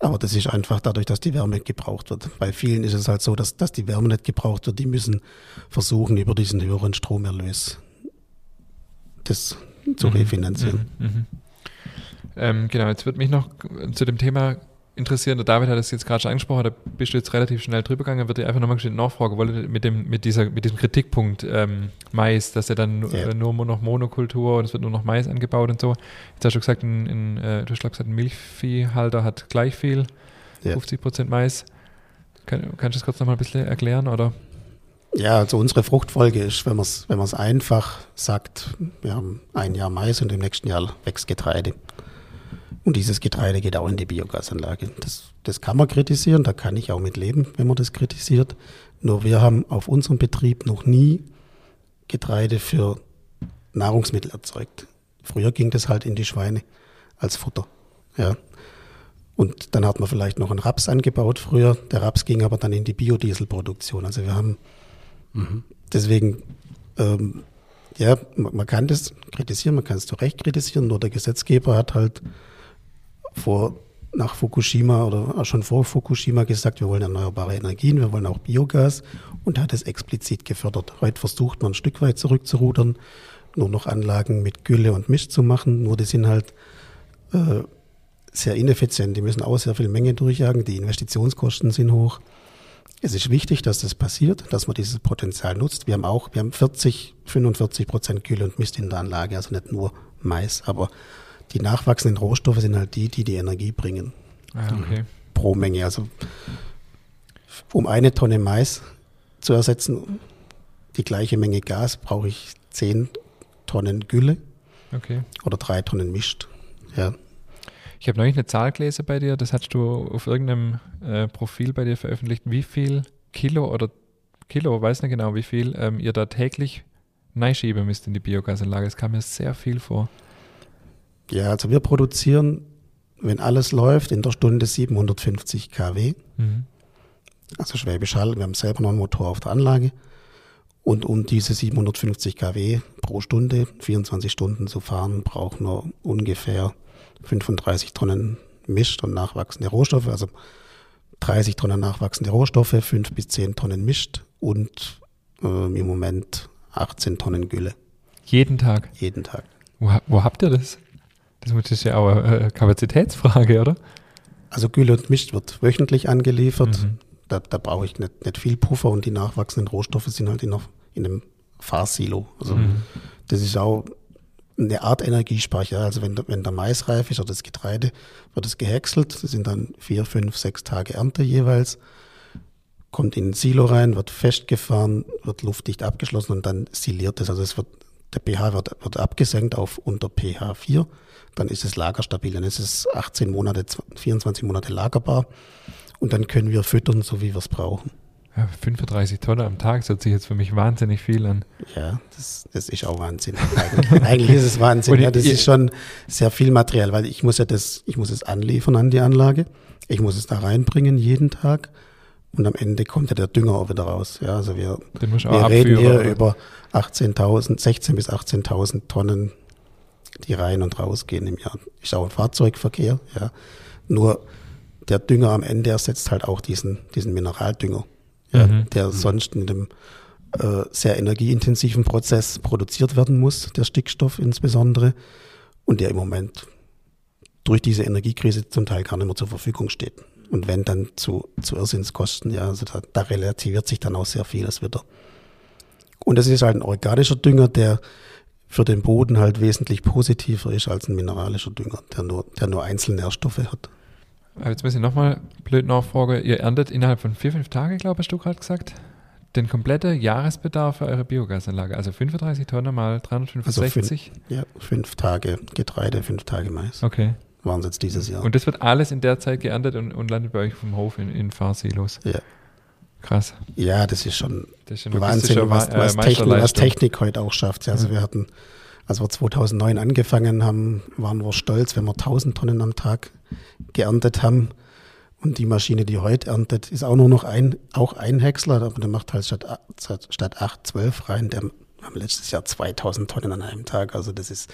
Aber das ist einfach dadurch, dass die Wärme gebraucht wird. Bei vielen ist es halt so, dass, dass die Wärme nicht gebraucht wird. Die müssen versuchen, über diesen höheren Stromerlös das zu mhm. refinanzieren. Mhm. Mhm. Ähm, genau, jetzt würde mich noch zu dem Thema interessieren, der David hat es jetzt gerade schon angesprochen, da bist du jetzt relativ schnell drüber gegangen, würde ich einfach nochmal nachfragen wollen mit dem, mit dieser, mit diesem Kritikpunkt ähm, Mais, dass er dann ja. äh, nur noch Monokultur und es wird nur noch Mais angebaut und so. Jetzt hast du gesagt, in, in, äh, du hast gesagt, ein Milchviehhalter hat gleich viel, ja. 50 Prozent Mais. Kann, kannst du das kurz nochmal ein bisschen erklären, oder? Ja, also unsere Fruchtfolge ist, wenn man es wenn einfach sagt, wir haben ein Jahr Mais und im nächsten Jahr wächst Getreide. Und dieses Getreide geht auch in die Biogasanlage. Das, das kann man kritisieren, da kann ich auch mit leben, wenn man das kritisiert. Nur wir haben auf unserem Betrieb noch nie Getreide für Nahrungsmittel erzeugt. Früher ging das halt in die Schweine als Futter. Ja. Und dann hat man vielleicht noch einen Raps angebaut früher. Der Raps ging aber dann in die Biodieselproduktion. Also wir haben Mhm. Deswegen, ähm, ja, man kann das kritisieren, man kann es zu Recht kritisieren, nur der Gesetzgeber hat halt vor nach Fukushima oder schon vor Fukushima gesagt, wir wollen erneuerbare Energien, wir wollen auch Biogas und hat es explizit gefördert. Heute versucht man ein Stück weit zurückzurudern, nur noch Anlagen mit Gülle und Misch zu machen, nur die sind halt äh, sehr ineffizient, die müssen auch sehr viel Menge durchjagen, die Investitionskosten sind hoch. Es ist wichtig, dass das passiert, dass man dieses Potenzial nutzt. Wir haben auch, wir haben 40, 45 Prozent Gülle und Mist in der Anlage, also nicht nur Mais, aber die nachwachsenden Rohstoffe sind halt die, die die Energie bringen. Ah, okay. Pro Menge. Also um eine Tonne Mais zu ersetzen, die gleiche Menge Gas, brauche ich 10 Tonnen Gülle okay. oder drei Tonnen Mischt. Ja. Ich habe neulich eine Zahl gelesen bei dir, das hast du auf irgendeinem äh, Profil bei dir veröffentlicht, wie viel Kilo oder Kilo, weiß nicht genau, wie viel ähm, ihr da täglich reinschieben müsst in die Biogasanlage. Es kam mir sehr viel vor. Ja, also wir produzieren, wenn alles läuft, in der Stunde 750 kW. Mhm. Also Schwäbisch Hall, wir haben selber noch einen Motor auf der Anlage. Und um diese 750 kW pro Stunde, 24 Stunden zu fahren, brauchen wir ungefähr 35 Tonnen mischt und nachwachsende Rohstoffe, also 30 Tonnen nachwachsende Rohstoffe, 5 bis 10 Tonnen mischt und äh, im Moment 18 Tonnen Gülle. Jeden Tag? Jeden Tag. Wo, wo habt ihr das? Das ist ja auch eine äh, Kapazitätsfrage, oder? Also Gülle und Mischt wird wöchentlich angeliefert. Mhm. Da, da brauche ich nicht, nicht viel Puffer und die nachwachsenden Rohstoffe sind halt in, in einem Fahrsilo. Also mhm. das ist auch eine Art Energiespeicher. Also wenn, wenn der Mais reif ist oder das Getreide, wird es gehäckselt. Das sind dann vier, fünf, sechs Tage Ernte jeweils. Kommt in ein Silo rein, wird festgefahren, wird luftdicht abgeschlossen und dann siliert es. Also es wird, der pH wird, wird abgesenkt auf unter pH 4. Dann ist es lagerstabil. Dann ist es 18 Monate, 24 Monate lagerbar. Und dann können wir füttern, so wie wir es brauchen. Ja, 35 Tonnen am Tag, das hört sich jetzt für mich wahnsinnig viel an. Ja, das, das ist auch Wahnsinn. Eigentlich, eigentlich ist es Wahnsinn. Ja, das ist schon sehr viel Material, weil ich muss ja das, ich muss es anliefern an die Anlage. Ich muss es da reinbringen jeden Tag. Und am Ende kommt ja der Dünger auch wieder raus. Ja, also wir, wir reden hier über 18.000, 16.000 bis 18.000 Tonnen, die rein und rausgehen im Jahr. Ist auch ein Fahrzeugverkehr, ja. Nur der Dünger am Ende ersetzt halt auch diesen, diesen Mineraldünger, ja, Mhm. der sonst in dem äh, sehr energieintensiven Prozess produziert werden muss, der Stickstoff insbesondere, und der im Moment durch diese Energiekrise zum Teil gar nicht mehr zur Verfügung steht. Und wenn dann zu, zu Irrsinnskosten, ja, also da, da relativiert sich dann auch sehr vieles wieder. Und das ist halt ein organischer Dünger, der für den Boden halt wesentlich positiver ist als ein mineralischer Dünger, der nur, der nur Einzelnährstoffe hat. Aber jetzt muss ich nochmal blöd nachfragen. Ihr erntet innerhalb von vier, fünf Tagen, glaube ich, hast du gerade gesagt, den kompletten Jahresbedarf für eure Biogasanlage. Also 35 Tonnen mal 365. Ja, fünf Tage Getreide, fünf Tage Mais okay. Waren es jetzt dieses Jahr. Und das wird alles in der Zeit geerntet und, und landet bei euch vom Hof in, in Fahrsilos. Ja. Krass. ja, das ist schon Das ist eine Wahnsinn, was, Ma- äh, was, Technik, was. Technik heute auch schafft. Ja, Also wir hatten, als wir 2009 angefangen haben, waren wir stolz, wenn wir 1000 Tonnen am Tag geerntet haben. Und die Maschine, die heute erntet, ist auch nur noch ein, auch ein Häcksler, aber der macht halt statt, a- statt 8, 12 rein. Der, haben letztes Jahr 2000 Tonnen an einem Tag. Also das ist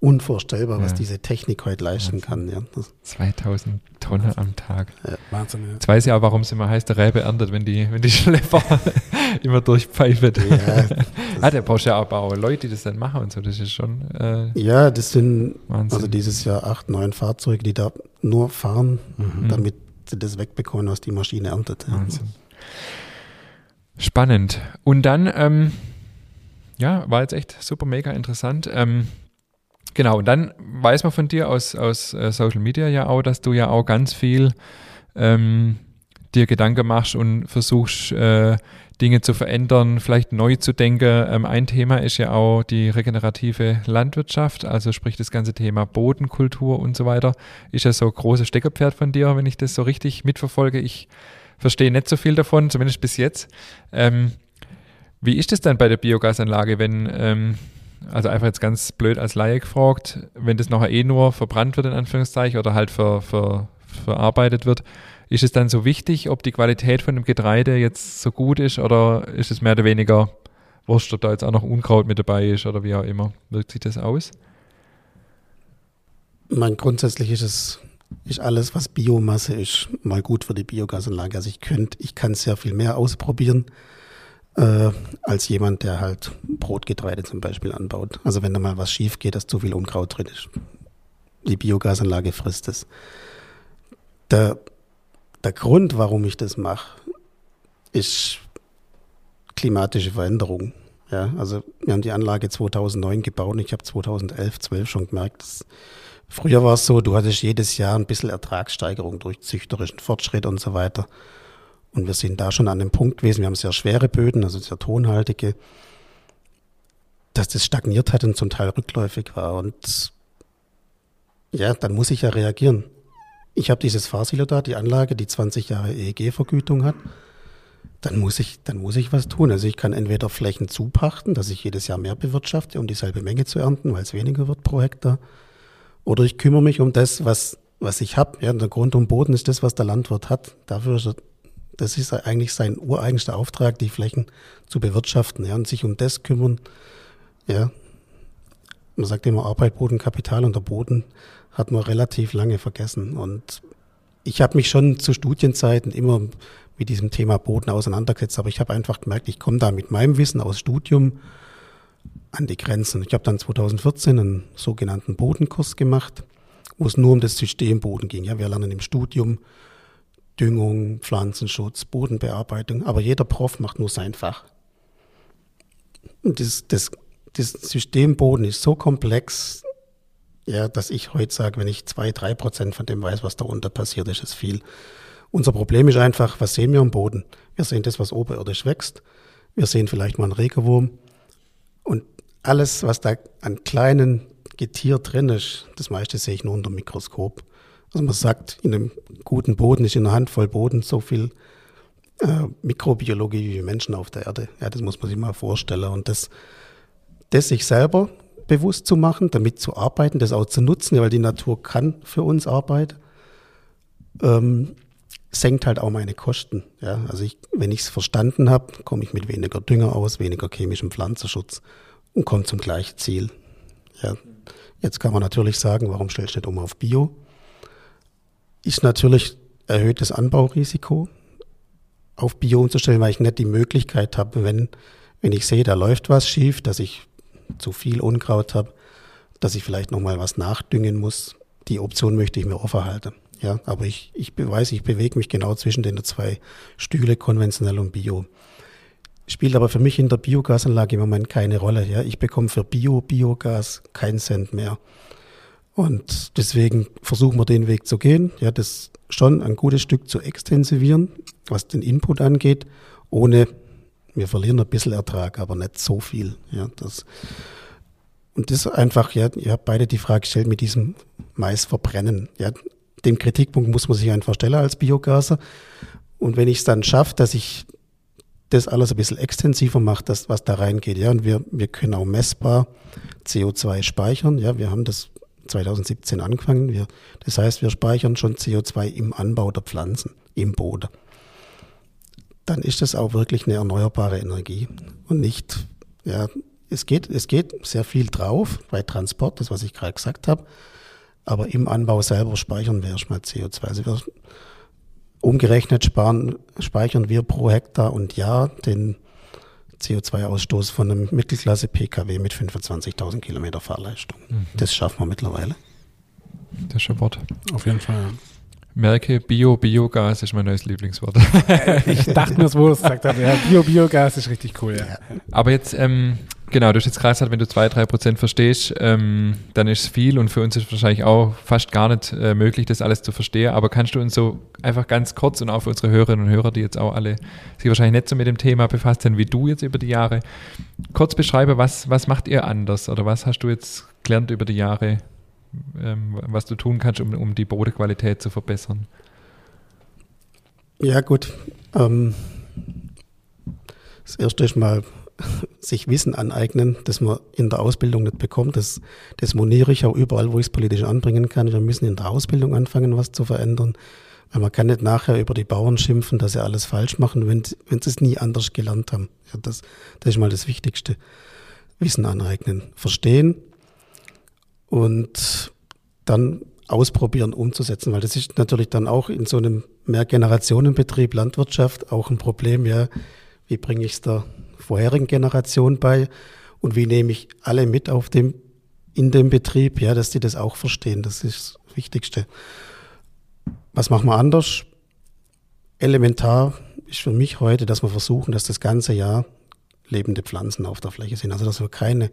unvorstellbar, was Ja. diese Technik heute leisten kann. Ja. Das, 2000 Tonnen am Tag. Wahnsinn, ja. Jetzt weiß ich auch, warum es immer heißt, der Rebe erntet, wenn die, wenn die Schlepper immer durchpfeifen. ja, Ah, der braucht ja aber auch Leute, die das dann machen und so. Das ist schon äh, ja, das sind Wahnsinn. also dieses Jahr acht, neun Fahrzeuge, die da nur fahren, Mhm. damit sie das wegbekommen, was die Maschine erntet. Ja. Wahnsinn. Spannend. Und dann, ähm, ja, war jetzt echt super mega interessant. Ähm, genau, und dann weiß man von dir aus, aus äh, Social Media ja auch, dass du ja auch ganz viel ähm, dir Gedanken machst und versuchst, äh, Dinge zu verändern, vielleicht neu zu denken. Ähm, ein Thema ist ja auch die regenerative Landwirtschaft, also sprich das ganze Thema Bodenkultur und so weiter. Ist ja so ein großes Steckerpferd von dir, wenn ich das so richtig mitverfolge. Ich verstehe nicht so viel davon, zumindest bis jetzt. Ähm, wie ist es dann bei der Biogasanlage, wenn, ähm, also einfach jetzt ganz blöd als Laie gefragt, wenn das nachher eh nur verbrannt wird, in Anführungszeichen, oder halt ver, ver, verarbeitet wird, ist es dann so wichtig, ob die Qualität von dem Getreide jetzt so gut ist oder ist es mehr oder weniger wurscht, ob da jetzt auch noch Unkraut mit dabei ist oder wie auch immer? Wirkt sich das aus? Mein grundsätzlich ist es ist alles, was Biomasse ist, mal gut für die Biogasanlage. Also ich könnte, ich kann sehr viel mehr ausprobieren äh, als jemand, der halt Brotgetreide zum Beispiel anbaut. Also wenn da mal was schief geht, dass zu viel Unkraut drin ist. Die Biogasanlage frisst es. Der, der Grund, warum ich das mache, ist klimatische Veränderung. Ja, also wir haben die Anlage 2009 gebaut und ich habe 2011, 12 schon gemerkt, dass Früher war es so, du hattest jedes Jahr ein bisschen Ertragssteigerung durch züchterischen Fortschritt und so weiter. Und wir sind da schon an dem Punkt gewesen, wir haben sehr schwere Böden, also sehr tonhaltige, dass das stagniert hat und zum Teil rückläufig war. Und ja, dann muss ich ja reagieren. Ich habe dieses Fahrsilo da, die Anlage, die 20 Jahre EEG-Vergütung hat. Dann muss ich, dann muss ich was tun. Also ich kann entweder Flächen zupachten, dass ich jedes Jahr mehr bewirtschafte, um dieselbe Menge zu ernten, weil es weniger wird pro Hektar. Oder ich kümmere mich um das, was, was ich habe. Ja, der Grund und Boden ist das, was der Landwirt hat. Dafür ist er, das ist eigentlich sein ureigenster Auftrag, die Flächen zu bewirtschaften ja, und sich um das kümmern. Ja, man sagt immer Arbeit, Boden, Kapital und der Boden hat man relativ lange vergessen. Und ich habe mich schon zu Studienzeiten immer mit diesem Thema Boden auseinandergesetzt, aber ich habe einfach gemerkt, ich komme da mit meinem Wissen aus Studium an die Grenzen. Ich habe dann 2014 einen sogenannten Bodenkurs gemacht, wo es nur um das System Boden ging. Ja, wir lernen im Studium Düngung, Pflanzenschutz, Bodenbearbeitung, aber jeder Prof macht nur sein Fach. Und das, das, das System Boden ist so komplex, ja, dass ich heute sage, wenn ich zwei, drei Prozent von dem weiß, was darunter passiert, ist es viel. Unser Problem ist einfach, was sehen wir am Boden? Wir sehen das, was oberirdisch wächst. Wir sehen vielleicht mal einen Regenwurm. Und alles, was da an kleinen Getier drin ist, das meiste sehe ich nur unter dem Mikroskop. Also man sagt, in einem guten Boden ist in einer Handvoll Boden so viel äh, Mikrobiologie wie Menschen auf der Erde. Ja, das muss man sich mal vorstellen. Und das, das sich selber bewusst zu machen, damit zu arbeiten, das auch zu nutzen, weil die Natur kann für uns arbeiten, ähm, senkt halt auch meine Kosten. Ja, also ich, wenn ich es verstanden habe, komme ich mit weniger Dünger aus, weniger chemischem Pflanzenschutz und komme zum gleichen Ziel. Ja, jetzt kann man natürlich sagen, warum stellst du nicht um auf Bio? Ist natürlich erhöhtes Anbaurisiko auf Bio umzustellen, weil ich nicht die Möglichkeit habe, wenn, wenn ich sehe, da läuft was schief, dass ich zu viel Unkraut habe, dass ich vielleicht nochmal was nachdüngen muss. Die Option möchte ich mir offen halten. Ja, aber ich, ich weiß, ich bewege mich genau zwischen den zwei Stühle, konventionell und Bio. Spielt aber für mich in der Biogasanlage im Moment keine Rolle. Ja, ich bekomme für Bio, Biogas keinen Cent mehr. Und deswegen versuchen wir den Weg zu gehen. Ja, das schon ein gutes Stück zu extensivieren, was den Input angeht, ohne, wir verlieren ein bisschen Ertrag, aber nicht so viel. Ja, das, und das einfach, ja, ihr habt beide die Frage gestellt mit diesem Mais verbrennen. Ja, dem Kritikpunkt muss man sich einfach stellen als Biogaser. Und wenn ich es dann schaffe, dass ich das alles ein bisschen extensiver mache, das, was da reingeht, ja, und wir, wir können auch messbar CO2 speichern, ja, wir haben das 2017 angefangen, wir, das heißt, wir speichern schon CO2 im Anbau der Pflanzen, im Boden. Dann ist das auch wirklich eine erneuerbare Energie und nicht, ja, es geht, es geht sehr viel drauf bei Transport, das was ich gerade gesagt habe, aber im Anbau selber speichern wir erstmal CO2. Also wir umgerechnet sparen, speichern wir pro Hektar und Jahr den CO2-Ausstoß von einem Mittelklasse-Pkw mit 25.000 Kilometer Fahrleistung. Mhm. Das schaffen wir mittlerweile. Das ist ein Wort. Auf jeden Fall. Ja. Merke, Bio, Biogas ist mein neues Lieblingswort. ich dachte nur, wo du es gesagt hast. Ja, Bio, Biogas ist richtig cool, ja. Aber jetzt, ähm, genau, du hast jetzt gerade gesagt, wenn du zwei, drei Prozent verstehst, ähm, dann ist es viel und für uns ist es wahrscheinlich auch fast gar nicht äh, möglich, das alles zu verstehen. Aber kannst du uns so einfach ganz kurz und auch für unsere Hörerinnen und Hörer, die jetzt auch alle sich wahrscheinlich nicht so mit dem Thema befasst sind wie du jetzt über die Jahre, kurz beschreiben, was, was macht ihr anders oder was hast du jetzt gelernt über die Jahre, ähm, was du tun kannst, um, um die Bodenqualität zu verbessern? Ja, gut. Ähm, das erste ist mal sich Wissen aneignen, das man in der Ausbildung nicht bekommt. Das, das moniere ich auch überall, wo ich es politisch anbringen kann. Wir müssen in der Ausbildung anfangen, was zu verändern. Weil man kann nicht nachher über die Bauern schimpfen, dass sie alles falsch machen, wenn, wenn sie es nie anders gelernt haben. Ja, das, das ist mal das Wichtigste. Wissen aneignen, verstehen und dann ausprobieren, umzusetzen. Weil das ist natürlich dann auch in so einem Mehrgenerationenbetrieb Landwirtschaft auch ein Problem, ja, wie bringe ich es der vorherigen Generation bei und wie nehme ich alle mit auf dem, in dem Betrieb, ja, dass die das auch verstehen. Das ist das Wichtigste. Was machen wir anders? Elementar ist für mich heute, dass wir versuchen, dass das ganze Jahr lebende Pflanzen auf der Fläche sind. Also dass wir keine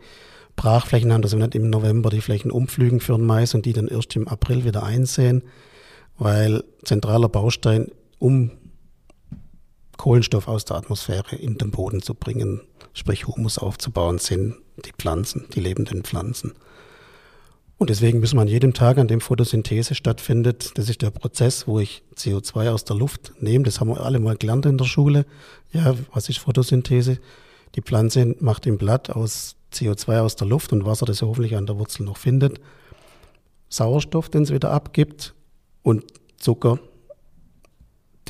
Brachflächen haben, dass wir nicht im November die Flächen umpflügen für den Mais und die dann erst im April wieder einsehen, weil zentraler Baustein, um Kohlenstoff aus der Atmosphäre in den Boden zu bringen, sprich Humus aufzubauen, sind die Pflanzen, die lebenden Pflanzen. Und deswegen müssen wir an jedem Tag, an dem Photosynthese stattfindet, das ist der Prozess, wo ich CO2 aus der Luft nehme. Das haben wir alle mal gelernt in der Schule. Ja, was ist Photosynthese? Die Pflanze macht im Blatt aus CO2 aus der Luft und Wasser, das er hoffentlich an der Wurzel noch findet, Sauerstoff, den sie wieder abgibt und Zucker,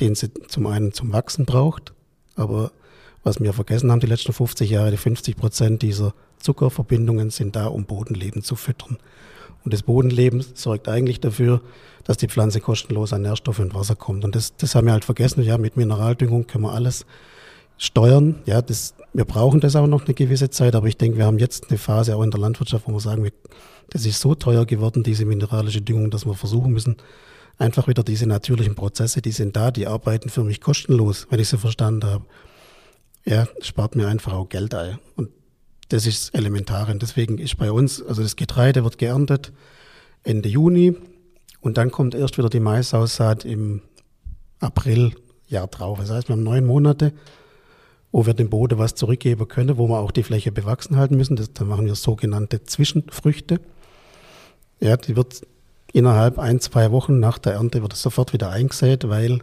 den sie zum einen zum Wachsen braucht, aber was wir vergessen haben die letzten 50 Jahre, die 50 Prozent dieser Zuckerverbindungen sind da, um Bodenleben zu füttern. Und das Bodenleben sorgt eigentlich dafür, dass die Pflanze kostenlos an Nährstoffe und Wasser kommt. Und das, das haben wir halt vergessen. Ja, mit Mineraldüngung können wir alles steuern. Ja, das, wir brauchen das auch noch eine gewisse Zeit, aber ich denke, wir haben jetzt eine Phase auch in der Landwirtschaft, wo wir sagen, wir, das ist so teuer geworden, diese mineralische Düngung, dass wir versuchen müssen, einfach wieder diese natürlichen Prozesse, die sind da, die arbeiten für mich kostenlos, wenn ich sie verstanden habe. Ja, spart mir einfach auch Geld ein. Und das ist elementar. Und deswegen ist bei uns, also das Getreide wird geerntet Ende Juni und dann kommt erst wieder die Maisaussaat im April Jahr drauf. Das heißt, wir haben neun Monate, wo wir dem Boden was zurückgeben können, wo wir auch die Fläche bewachsen halten müssen. Das, dann machen wir sogenannte Zwischenfrüchte. Ja, die wird innerhalb ein, zwei Wochen nach der Ernte wird es sofort wieder eingesät, weil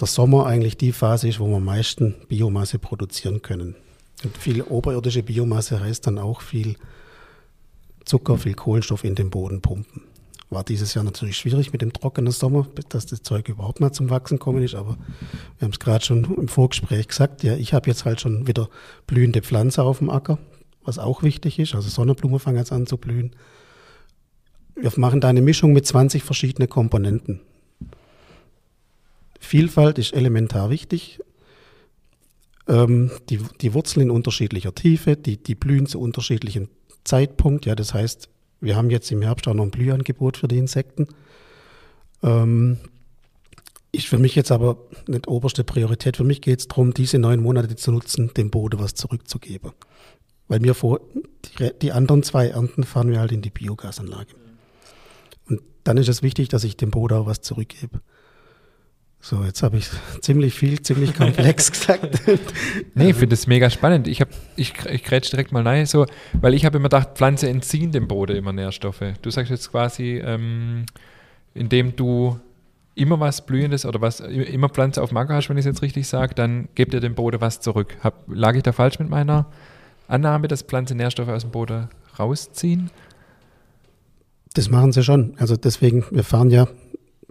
der Sommer eigentlich die Phase ist, wo wir am meisten Biomasse produzieren können. Und viel oberirdische Biomasse heißt dann auch viel Zucker, viel Kohlenstoff in den Boden pumpen. War dieses Jahr natürlich schwierig mit dem trockenen Sommer, dass das Zeug überhaupt mal zum Wachsen kommen ist, aber wir haben es gerade schon im Vorgespräch gesagt, ja, ich habe jetzt halt schon wieder blühende Pflanze auf dem Acker, was auch wichtig ist. Also Sonnenblumen fangen jetzt an zu blühen. Wir machen da eine Mischung mit 20 verschiedenen Komponenten. Vielfalt ist elementar wichtig. Ähm, die, die Wurzeln in unterschiedlicher Tiefe, die, die blühen zu unterschiedlichen Zeitpunkt. Ja, das heißt, wir haben jetzt im Herbst auch noch ein Blühangebot für die Insekten. Ähm, ist für mich jetzt aber nicht oberste Priorität. Für mich geht es darum, diese neun Monate zu nutzen, dem Boden was zurückzugeben. Weil mir vor, die, die, anderen zwei Ernten fahren wir halt in die Biogasanlage. Und dann ist es wichtig, dass ich dem Boden auch was zurückgebe. So, jetzt habe ich ziemlich viel, ziemlich komplex gesagt. nee, ich finde das mega spannend. Ich, ich, ich grätsch direkt mal rein, so, weil ich habe immer gedacht, Pflanze entziehen dem Boden immer Nährstoffe. Du sagst jetzt quasi, ähm, indem du immer was Blühendes oder was immer Pflanze auf dem Acker hast, wenn ich es jetzt richtig sage, dann gebt ihr dem Boden was zurück. Hab, lag ich da falsch mit meiner Annahme, dass Pflanze Nährstoffe aus dem Boden rausziehen? Das machen sie schon. Also deswegen, wir fahren ja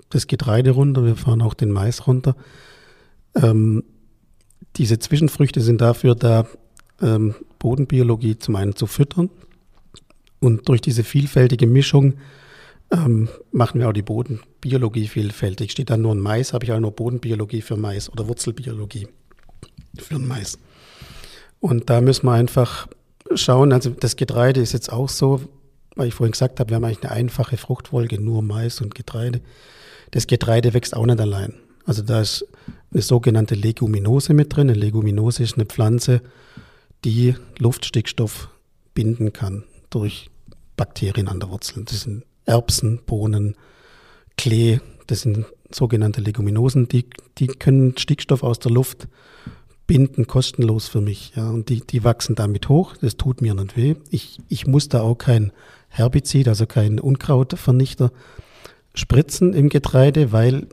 das Getreide runter, wir fahren auch den Mais runter. Ähm, diese Zwischenfrüchte sind dafür da, ähm, Bodenbiologie zum einen zu füttern und durch diese vielfältige Mischung ähm, machen wir auch die Bodenbiologie vielfältig. Steht dann nur ein Mais, habe ich auch nur Bodenbiologie für Mais oder Wurzelbiologie für den Mais. Und da müssen wir einfach schauen, also das Getreide ist jetzt auch so, weil ich vorhin gesagt habe, wir haben eigentlich eine einfache Fruchtwolke, nur Mais und Getreide das Getreide wächst auch nicht allein. Also da ist eine sogenannte Leguminose mit drin. Eine Leguminose ist eine Pflanze, die Luftstickstoff binden kann durch Bakterien an der Wurzel. Das sind Erbsen, Bohnen, Klee, das sind sogenannte Leguminosen, die, die können Stickstoff aus der Luft binden, kostenlos für mich. Ja, und die, die wachsen damit hoch, das tut mir nicht weh. Ich, ich muss da auch kein Herbizid, also kein Unkrautvernichter spritzen im Getreide, weil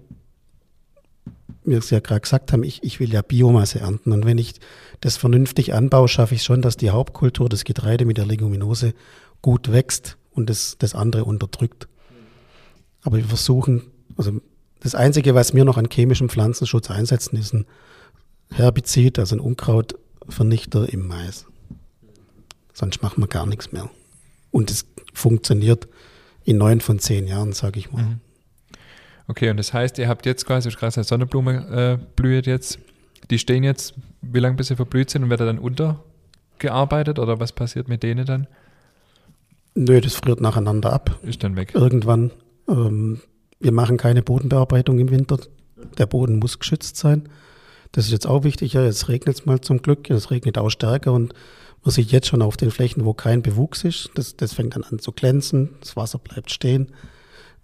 wir es ja gerade gesagt haben, ich, ich will ja Biomasse ernten. Und wenn ich das vernünftig anbaue, schaffe ich schon, dass die Hauptkultur, das Getreide mit der Leguminose, gut wächst und das, das andere unterdrückt. Aber wir versuchen, also das Einzige, was wir noch an chemischem Pflanzenschutz einsetzen, ist ein Herbizid, also ein Unkrautvernichter im Mais. Sonst machen wir gar nichts mehr. Und es funktioniert in neun von zehn Jahren, sage ich mal. Mhm. Okay, und das heißt, ihr habt jetzt quasi, gerade eine Sonnenblume äh, blüht jetzt, die stehen jetzt, wie lange bis sie verblüht sind und werden dann untergearbeitet oder was passiert mit denen dann? Nö, das friert nacheinander ab. Ist dann weg. Irgendwann. Ähm, wir machen keine Bodenbearbeitung im Winter. Der Boden muss geschützt sein. Das ist jetzt auch wichtig. Ja, jetzt regnet es mal zum Glück. Es regnet auch stärker und man sieht jetzt schon auf den Flächen, wo kein Bewuchs ist, das, das fängt dann an zu glänzen, das Wasser bleibt stehen,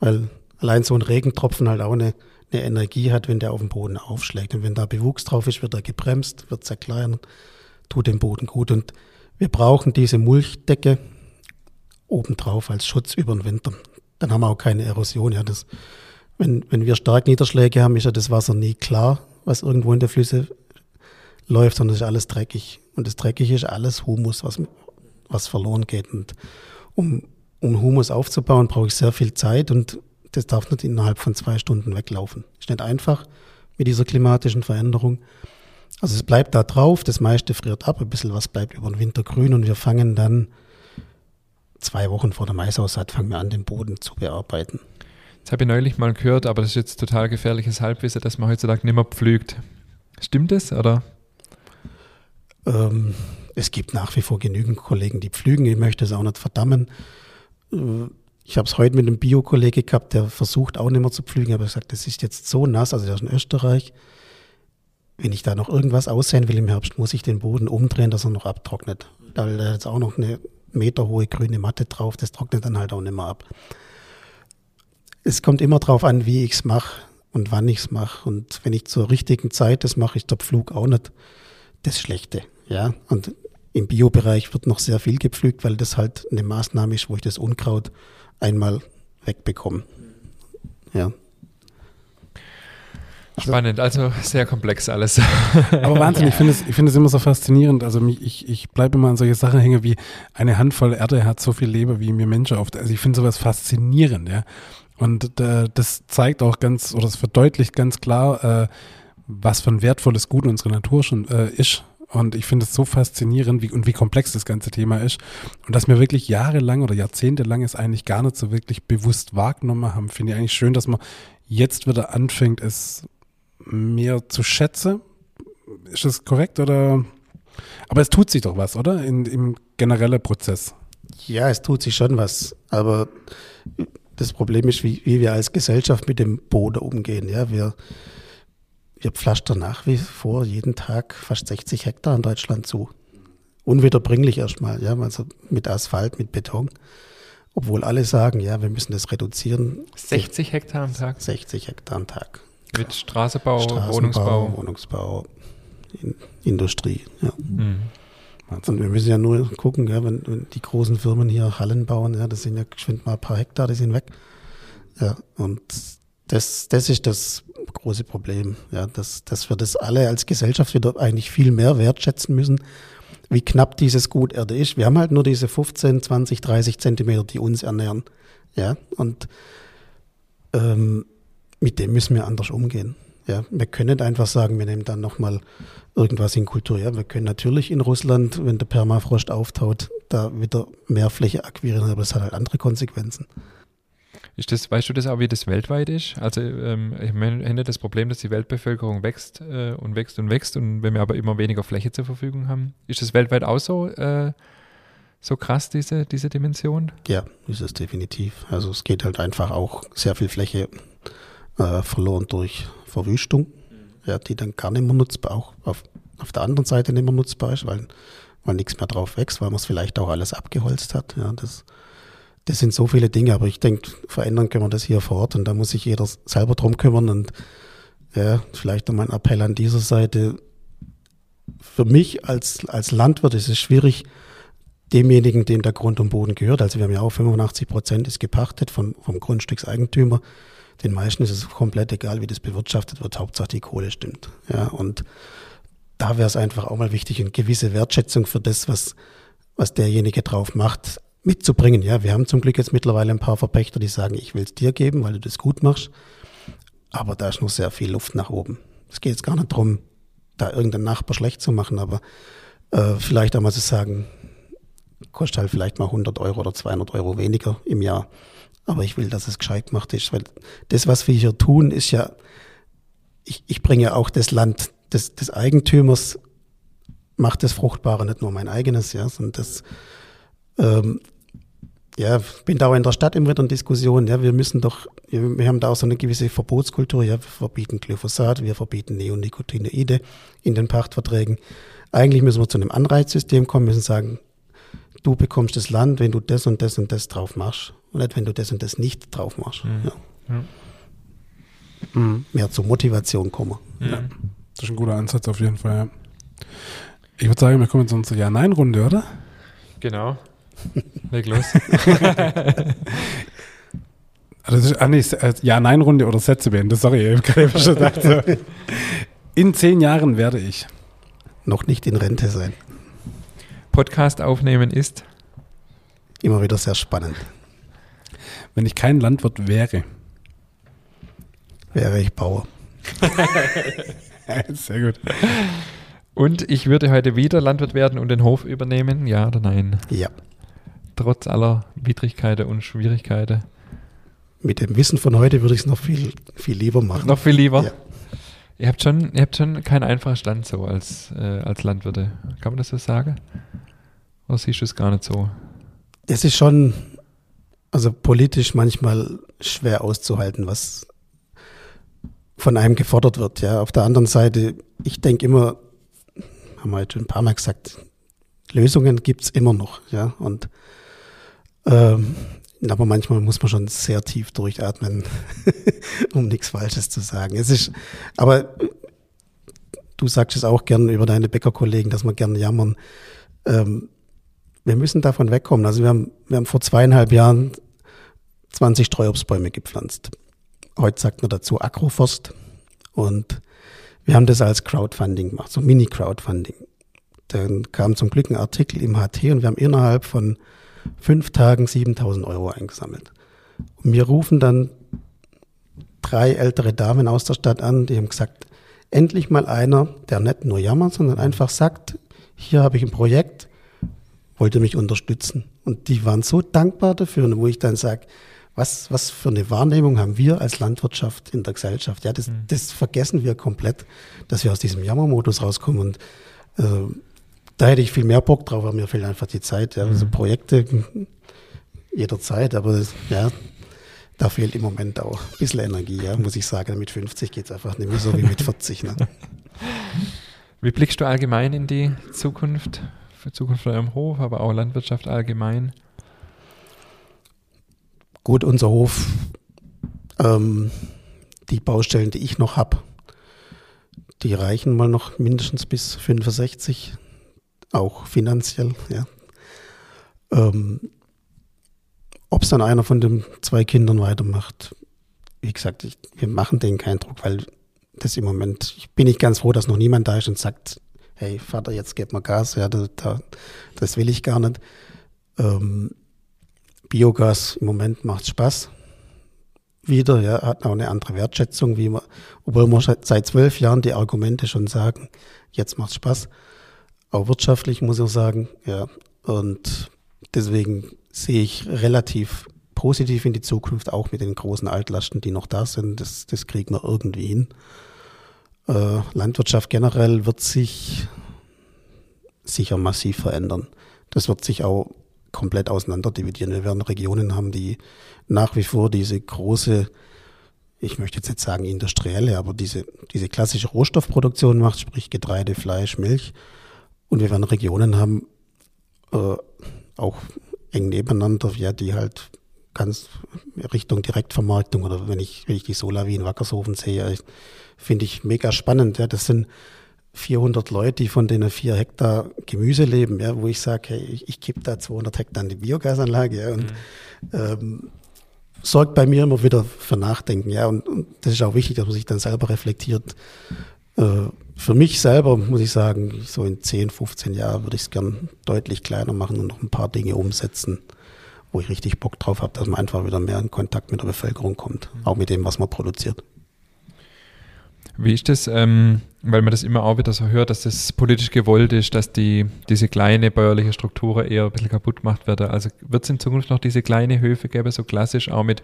weil allein so ein Regentropfen halt auch eine, eine Energie hat, wenn der auf dem Boden aufschlägt. Und wenn da Bewuchs drauf ist, wird er gebremst, wird zerkleinert, tut dem Boden gut. Und wir brauchen diese Mulchdecke obendrauf als Schutz über den Winter. Dann haben wir auch keine Erosion. Ja, das, wenn, wenn wir stark Niederschläge haben, ist ja das Wasser nie klar, was irgendwo in der Flüsse läuft, sondern es ist alles dreckig. Und das Dreckige ist alles Humus, was, was verloren geht. Und um, um Humus aufzubauen, brauche ich sehr viel Zeit und das darf nicht innerhalb von zwei Stunden weglaufen. Ist nicht einfach mit dieser klimatischen Veränderung. Also es bleibt da drauf, das meiste friert ab, ein bisschen was bleibt über den Winter grün und wir fangen dann zwei Wochen vor der Maisaussaat fangen wir an, den Boden zu bearbeiten. Das habe ich neulich mal gehört, aber das ist jetzt total gefährliches Halbwissen, dass man heutzutage nicht mehr pflügt. Stimmt das oder? Ähm, es gibt nach wie vor genügend Kollegen, die pflügen. Ich möchte es auch nicht verdammen. Äh, ich habe es heute mit einem Bio-Kollege gehabt, der versucht auch nicht mehr zu pflügen, aber gesagt, das ist jetzt so nass, also der ist in Österreich. Wenn ich da noch irgendwas aussehen will im Herbst, muss ich den Boden umdrehen, dass er noch abtrocknet. Da ist jetzt auch noch eine meterhohe grüne Matte drauf, das trocknet dann halt auch nicht mehr ab. Es kommt immer darauf an, wie ich es mache und wann ich es mache. Und wenn ich zur richtigen Zeit das mache, ist der Pflug auch nicht das Schlechte. Ja, und im Biobereich wird noch sehr viel gepflügt, weil das halt eine Maßnahme ist, wo ich das Unkraut einmal wegbekommen. Ja. Spannend, also sehr komplex alles. Aber Wahnsinn, ich finde es, ich finde es immer so faszinierend. Also mich, ich, ich bleibe immer an solche Sachen hängen wie eine Handvoll Erde hat so viel Leber wie mir Menschen oft. Also ich finde sowas faszinierend, ja. Und äh, das zeigt auch ganz, oder es verdeutlicht ganz klar, äh, was für ein wertvolles Gut unsere Natur schon äh, ist. Und ich finde es so faszinierend wie, und wie komplex das ganze Thema ist. Und dass wir wirklich jahrelang oder jahrzehntelang es eigentlich gar nicht so wirklich bewusst wahrgenommen haben, finde ich eigentlich schön, dass man jetzt wieder anfängt, es mehr zu schätzen. Ist das korrekt oder? Aber es tut sich doch was, oder? In, Im generellen Prozess. Ja, es tut sich schon was. Aber das Problem ist, wie, wie wir als Gesellschaft mit dem Boden umgehen. Ja, wir, wir pflastern nach wie vor jeden Tag fast 60 Hektar in Deutschland zu. Unwiederbringlich erstmal, ja, also mit Asphalt, mit Beton. Obwohl alle sagen, ja, wir müssen das reduzieren. 60 Hektar am Tag? 60 Hektar am Tag. Mit Straßenbau Wohnungsbau. Wohnungsbau, in, Industrie. Ja. Mhm. Und wir müssen ja nur gucken, ja, wenn, wenn, die großen Firmen hier Hallen bauen, ja, das sind ja geschwind mal ein paar Hektar, die sind weg. Ja, und das, das ist das große Problem, ja, dass, dass wir das alle als Gesellschaft wieder eigentlich viel mehr wertschätzen müssen, wie knapp dieses Gut Erde ist. Wir haben halt nur diese 15, 20, 30 Zentimeter, die uns ernähren. Ja, und ähm, mit dem müssen wir anders umgehen. Ja, wir können nicht einfach sagen, wir nehmen dann nochmal irgendwas in Kultur. Ja, wir können natürlich in Russland, wenn der Permafrost auftaut, da wieder mehr Fläche akquirieren, aber das hat halt andere Konsequenzen. Ist das, weißt du das auch, wie das weltweit ist? Also ähm, ich meine, das Problem, dass die Weltbevölkerung wächst äh, und wächst und wächst und wenn wir aber immer weniger Fläche zur Verfügung haben, ist das weltweit auch so, äh, so krass, diese, diese Dimension? Ja, ist es definitiv. Also es geht halt einfach auch sehr viel Fläche äh, verloren durch Verwüstung, ja, die dann gar nicht mehr nutzbar, auch auf, auf der anderen Seite nicht mehr nutzbar ist, weil, weil nichts mehr drauf wächst, weil man es vielleicht auch alles abgeholzt hat. Ja, das, das sind so viele Dinge, aber ich denke, verändern können wir das hier vor Ort und da muss sich jeder selber drum kümmern und ja, vielleicht noch mein Appell an dieser Seite. Für mich als, als Landwirt ist es schwierig, demjenigen, dem der Grund und Boden gehört, also wir haben ja auch 85 Prozent ist gepachtet von, vom Grundstückseigentümer, den meisten ist es komplett egal, wie das bewirtschaftet wird, Hauptsache die Kohle stimmt. Ja, und da wäre es einfach auch mal wichtig, eine gewisse Wertschätzung für das, was, was derjenige drauf macht, mitzubringen. Ja, wir haben zum Glück jetzt mittlerweile ein paar Verpächter, die sagen, ich will es dir geben, weil du das gut machst. Aber da ist noch sehr viel Luft nach oben. Es geht jetzt gar nicht darum, da irgendeinen Nachbar schlecht zu machen, aber äh, vielleicht auch mal zu sagen, kostet halt vielleicht mal 100 Euro oder 200 Euro weniger im Jahr. Aber ich will, dass es gescheit gemacht ist, weil das, was wir hier tun, ist ja, ich, ich bringe auch das Land des, des Eigentümers, macht das Fruchtbare, nicht nur mein eigenes, ja, sondern das, ähm, ja, bin da auch in der Stadt immer wieder in Diskussion, ja, wir müssen doch, wir haben da auch so eine gewisse Verbotskultur, ja, wir verbieten Glyphosat, wir verbieten Neonicotinoide in den Pachtverträgen. Eigentlich müssen wir zu einem Anreizsystem kommen, müssen sagen, du bekommst das Land, wenn du das und das und das drauf machst und nicht, wenn du das und das nicht drauf machst. Mhm. Ja. Mhm. Mehr zur Motivation kommen. Mhm. Ja. Das ist ein guter Ansatz auf jeden Fall, ja. Ich würde sagen, wir kommen zu unserer Ja-Nein-Runde, oder? Genau. Leg los. also, ah, nee, äh, Ja-Nein-Runde oder Sätze beenden. Sorry, ich habe gerade schon gedacht. So. In zehn Jahren werde ich noch nicht in Rente sein. Podcast aufnehmen ist immer wieder sehr spannend. Wenn ich kein Landwirt wäre, wäre ich Bauer. sehr gut. Und ich würde heute wieder Landwirt werden und den Hof übernehmen, ja oder nein? Ja. Trotz aller Widrigkeiten und Schwierigkeiten. Mit dem Wissen von heute würde ich es noch viel, viel lieber machen. Noch viel lieber? Ja. Ihr habt schon, ihr habt schon keinen einfachen Stand so als, äh, als Landwirte. Kann man das so sagen? Oder siehst du es gar nicht so? Es ist schon, also politisch manchmal schwer auszuhalten, was von einem gefordert wird. Ja, auf der anderen Seite, ich denke immer, haben wir jetzt schon ein paar Mal gesagt, Lösungen gibt es immer noch. Ja, und ähm, aber manchmal muss man schon sehr tief durchatmen, um nichts Falsches zu sagen. Es ist, aber du sagst es auch gern über deine Bäckerkollegen, dass wir gern jammern. Ähm, wir müssen davon wegkommen. Also wir haben, wir haben vor zweieinhalb Jahren 20 Streuobstbäume gepflanzt. Heute sagt man dazu Agroforst. Und wir haben das als Crowdfunding gemacht, so Mini-Crowdfunding. Dann kam zum Glück ein Artikel im HT und wir haben innerhalb von fünf Tagen 7000 Euro eingesammelt. Und wir rufen dann drei ältere Damen aus der Stadt an, die haben gesagt, endlich mal einer, der nicht nur jammert, sondern einfach sagt, hier habe ich ein Projekt, wollte mich unterstützen. Und die waren so dankbar dafür, wo ich dann sage, was, was für eine Wahrnehmung haben wir als Landwirtschaft in der Gesellschaft? Ja, das, mhm. das vergessen wir komplett, dass wir aus diesem Jammermodus rauskommen. Und äh, da hätte ich viel mehr Bock drauf, aber mir fehlt einfach die Zeit. Ja. Also mhm. Projekte jederzeit, aber das, ja, da fehlt im Moment auch ein bisschen Energie, ja, muss ich sagen. Mit 50 geht es einfach nicht mehr so wie mit 40. Ne? Wie blickst du allgemein in die Zukunft, für Zukunft von eurem Hof, aber auch Landwirtschaft allgemein? Gut, unser Hof, ähm, die Baustellen, die ich noch habe, die reichen mal noch mindestens bis 65, auch finanziell. Ja. Ähm, ob es dann einer von den zwei Kindern weitermacht, wie gesagt, ich, wir machen denen keinen Druck, weil das im Moment, ich bin nicht ganz froh, dass noch niemand da ist und sagt, hey Vater, jetzt gib mal Gas, ja, da, da, das will ich gar nicht. Ähm, Biogas im Moment macht Spaß. Wieder, ja, hat auch eine andere Wertschätzung, wie man, obwohl wir seit zwölf Jahren die Argumente schon sagen, jetzt macht Spaß. Auch wirtschaftlich muss ich sagen, ja. Und deswegen sehe ich relativ positiv in die Zukunft, auch mit den großen Altlasten, die noch da sind. Das, das kriegen wir irgendwie hin. Äh, Landwirtschaft generell wird sich sicher massiv verändern. Das wird sich auch komplett auseinanderdividieren. Wir werden Regionen haben, die nach wie vor diese große, ich möchte jetzt nicht sagen industrielle, aber diese, diese klassische Rohstoffproduktion macht, sprich Getreide, Fleisch, Milch. Und wir werden Regionen haben, äh, auch eng nebeneinander, ja, die halt ganz Richtung Direktvermarktung oder wenn ich, wenn ich die Solar wie in Wackershofen sehe, finde ich mega spannend. Ja, das sind 400 Leute, die von denen vier Hektar Gemüse leben, ja, wo ich sage, hey, ich, ich gebe da 200 Hektar an die Biogasanlage ja, und mhm. ähm, sorgt bei mir immer wieder für Nachdenken. Ja, und, und, das ist auch wichtig, dass man sich dann selber reflektiert. Äh, für mich selber muss ich sagen, so in 10, 15 Jahren würde ich es gern deutlich kleiner machen und noch ein paar Dinge umsetzen, wo ich richtig Bock drauf habe, dass man einfach wieder mehr in Kontakt mit der Bevölkerung kommt, mhm. auch mit dem, was man produziert. Wie ist das, ähm, weil man das immer auch wieder so hört, dass das politisch gewollt ist, dass die, diese kleine bäuerliche Struktur eher ein bisschen kaputt gemacht wird. Also wird es in Zukunft noch diese kleine Höfe geben, so klassisch, auch mit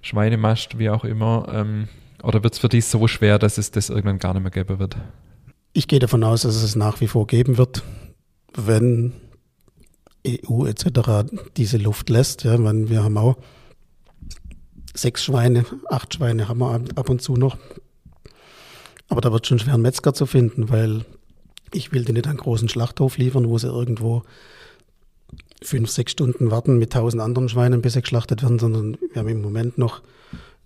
Schweinemast, wie auch immer, ähm, oder wird es für dich so schwer, dass es das irgendwann gar nicht mehr geben wird? Ich gehe davon aus, dass es nach wie vor geben wird, wenn EU etc. diese Luft lässt. Ja, wenn wir haben auch sechs Schweine, acht Schweine haben wir ab und zu noch. Aber da wird schon schwer, einen Metzger zu finden, weil ich will die nicht einen großen Schlachthof liefern, wo sie irgendwo fünf, sechs Stunden warten mit tausend anderen Schweinen, bis sie geschlachtet werden, sondern wir haben im Moment noch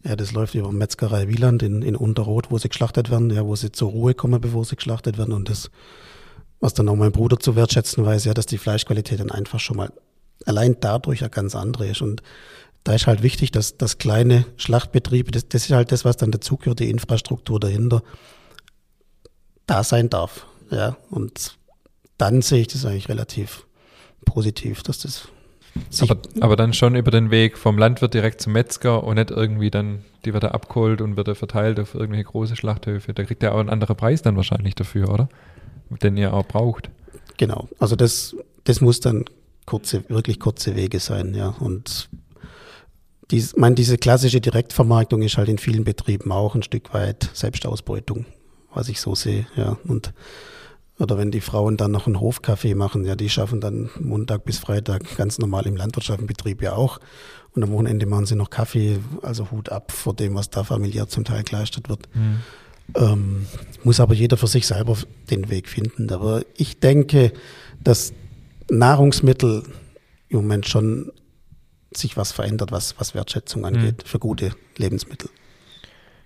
ja, das läuft über Metzgerei Wieland in, in Unterrot, wo sie geschlachtet werden, ja, wo sie zur Ruhe kommen, bevor sie geschlachtet werden. Und das, was dann auch mein Bruder zu wertschätzen weiß, ja, dass die Fleischqualität dann einfach schon mal allein dadurch ja ganz andere ist. Und da ist halt wichtig, dass das kleine Schlachtbetriebe, das, das ist halt das, was dann dazugehört, die Infrastruktur dahinter, da sein darf. Ja, und dann sehe ich das eigentlich relativ positiv, dass das aber, aber, dann schon über den Weg vom Landwirt direkt zum Metzger und nicht irgendwie dann, die wird er abgeholt und wird er verteilt auf irgendwelche große Schlachthöfe. Da kriegt er auch einen anderen Preis dann wahrscheinlich dafür, oder? Den ihr auch braucht. Genau. Also das, das muss dann kurze, wirklich kurze Wege sein, ja. Und dies, mein, diese klassische Direktvermarktung ist halt in vielen Betrieben auch ein Stück weit Selbstausbeutung, was ich so sehe, ja. Und oder wenn die Frauen dann noch einen Hofkaffee machen, ja, die schaffen dann Montag bis Freitag ganz normal im landwirtschaftlichen Betrieb ja auch. Und am Wochenende machen sie noch Kaffee, also Hut ab vor dem, was da familiär zum Teil geleistet wird. Mhm. Ähm, muss aber jeder für sich selber den Weg finden. Aber ich denke, dass Nahrungsmittel im Moment schon sich was verändert, was, was Wertschätzung angeht mhm. für gute Lebensmittel.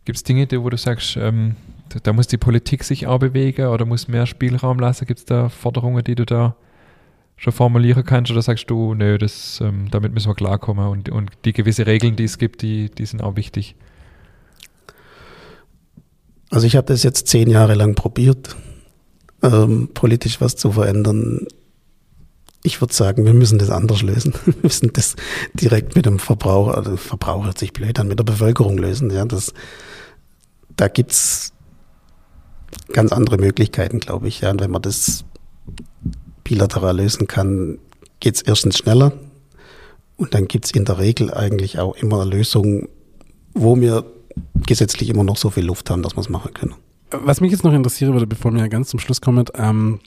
Gibt es Dinge, wo du sagst, ähm, da muss die Politik sich auch bewegen oder muss mehr Spielraum lassen? Gibt es da Forderungen, die du da schon formulieren kannst oder sagst du, nö, das, ähm, damit müssen wir klarkommen und, und die gewisse Regeln, die es gibt, die, die sind auch wichtig? Also ich habe das jetzt zehn Jahre lang probiert, ähm, politisch was zu verändern. Ich würde sagen, wir müssen das anders lösen. Wir müssen das direkt mit dem Verbraucher, also Verbraucher hört sich blöd an, mit der Bevölkerung lösen. Ja, das, da gibt's ganz andere Möglichkeiten, glaube ich. Ja, und wenn man das bilateral lösen kann, geht's erstens schneller und dann gibt's in der Regel eigentlich auch immer eine Lösung, wo wir gesetzlich immer noch so viel Luft haben, dass wir es machen können. Was mich jetzt noch interessieren würde, bevor wir ganz zum Schluss kommen, ähm,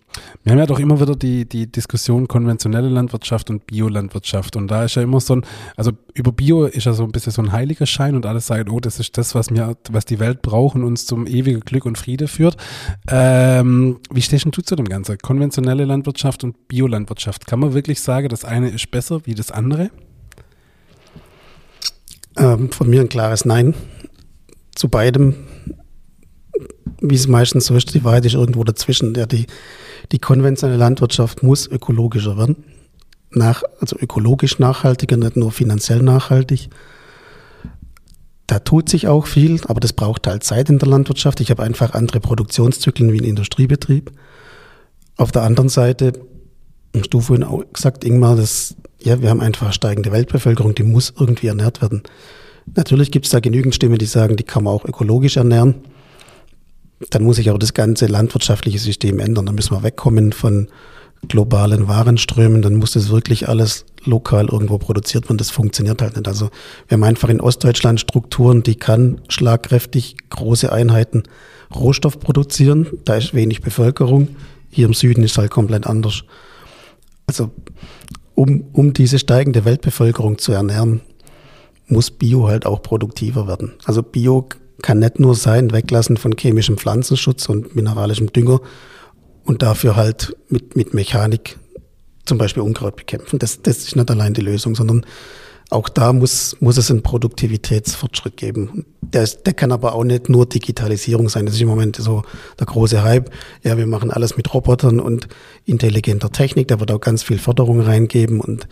wir haben ja doch immer wieder die, die Diskussion konventionelle Landwirtschaft und Biolandwirtschaft. Und da ist ja immer so ein, also über Bio ist ja so ein bisschen so ein heiliger Schein und alles sagen, oh, das ist das, was wir, was die Welt braucht und uns zum ewigen Glück und Friede führt. Ähm, wie stehst du zu dem Ganzen? Konventionelle Landwirtschaft und Biolandwirtschaft. Kann man wirklich sagen, das eine ist besser wie das andere? Ähm, von mir ein klares Nein zu beidem, wie es meistens so ist, die Wahrheit ist irgendwo dazwischen. Ja, die, die konventionelle Landwirtschaft muss ökologischer werden. Nach, also ökologisch nachhaltiger, nicht nur finanziell nachhaltig. Da tut sich auch viel, aber das braucht halt Zeit in der Landwirtschaft. Ich habe einfach andere Produktionszyklen wie ein Industriebetrieb. Auf der anderen Seite, hast du vorhin auch gesagt, Ingmar, dass, ja, wir haben einfach steigende Weltbevölkerung, die muss irgendwie ernährt werden. Natürlich gibt es da genügend Stimmen, die sagen, die kann man auch ökologisch ernähren. Dann muss sich aber das ganze landwirtschaftliche System ändern. Dann müssen wir wegkommen von globalen Warenströmen. Dann muss das wirklich alles lokal irgendwo produziert werden. Das funktioniert halt nicht. Also wir haben einfach in Ostdeutschland Strukturen, die kann schlagkräftig große Einheiten Rohstoff produzieren. Da ist wenig Bevölkerung. Hier im Süden ist es halt komplett anders. Also um, um diese steigende Weltbevölkerung zu ernähren, muss Bio halt auch produktiver werden. Also Bio kann nicht nur sein, weglassen von chemischem Pflanzenschutz und mineralischem Dünger und dafür halt mit, mit Mechanik zum Beispiel Unkraut bekämpfen. Das, das ist nicht allein die Lösung, sondern auch da muss, muss es einen Produktivitätsfortschritt geben. Der, ist, der kann aber auch nicht nur Digitalisierung sein. Das ist im Moment so der große Hype. Ja, wir machen alles mit Robotern und intelligenter Technik. Da wird auch ganz viel Förderung reingeben und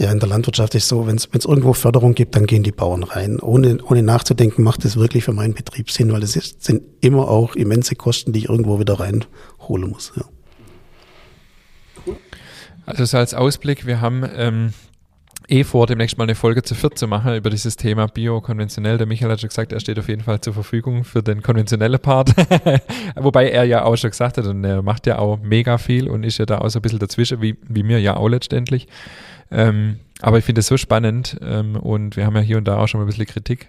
ja, in der Landwirtschaft ist so, wenn es irgendwo Förderung gibt, dann gehen die Bauern rein. Ohne, ohne nachzudenken, macht es wirklich für meinen Betrieb Sinn, weil es ist, sind immer auch immense Kosten, die ich irgendwo wieder reinholen muss. Ja. Also so als Ausblick, wir haben ähm, eh vor, demnächst mal eine Folge zu viert zu machen über dieses Thema Bio, konventionell. Der Michael hat schon gesagt, er steht auf jeden Fall zur Verfügung für den konventionellen Part. Wobei er ja auch schon gesagt hat, und er macht ja auch mega viel und ist ja da auch so ein bisschen dazwischen, wie, wie mir ja auch letztendlich. Ähm, aber ich finde es so spannend ähm, und wir haben ja hier und da auch schon mal ein bisschen Kritik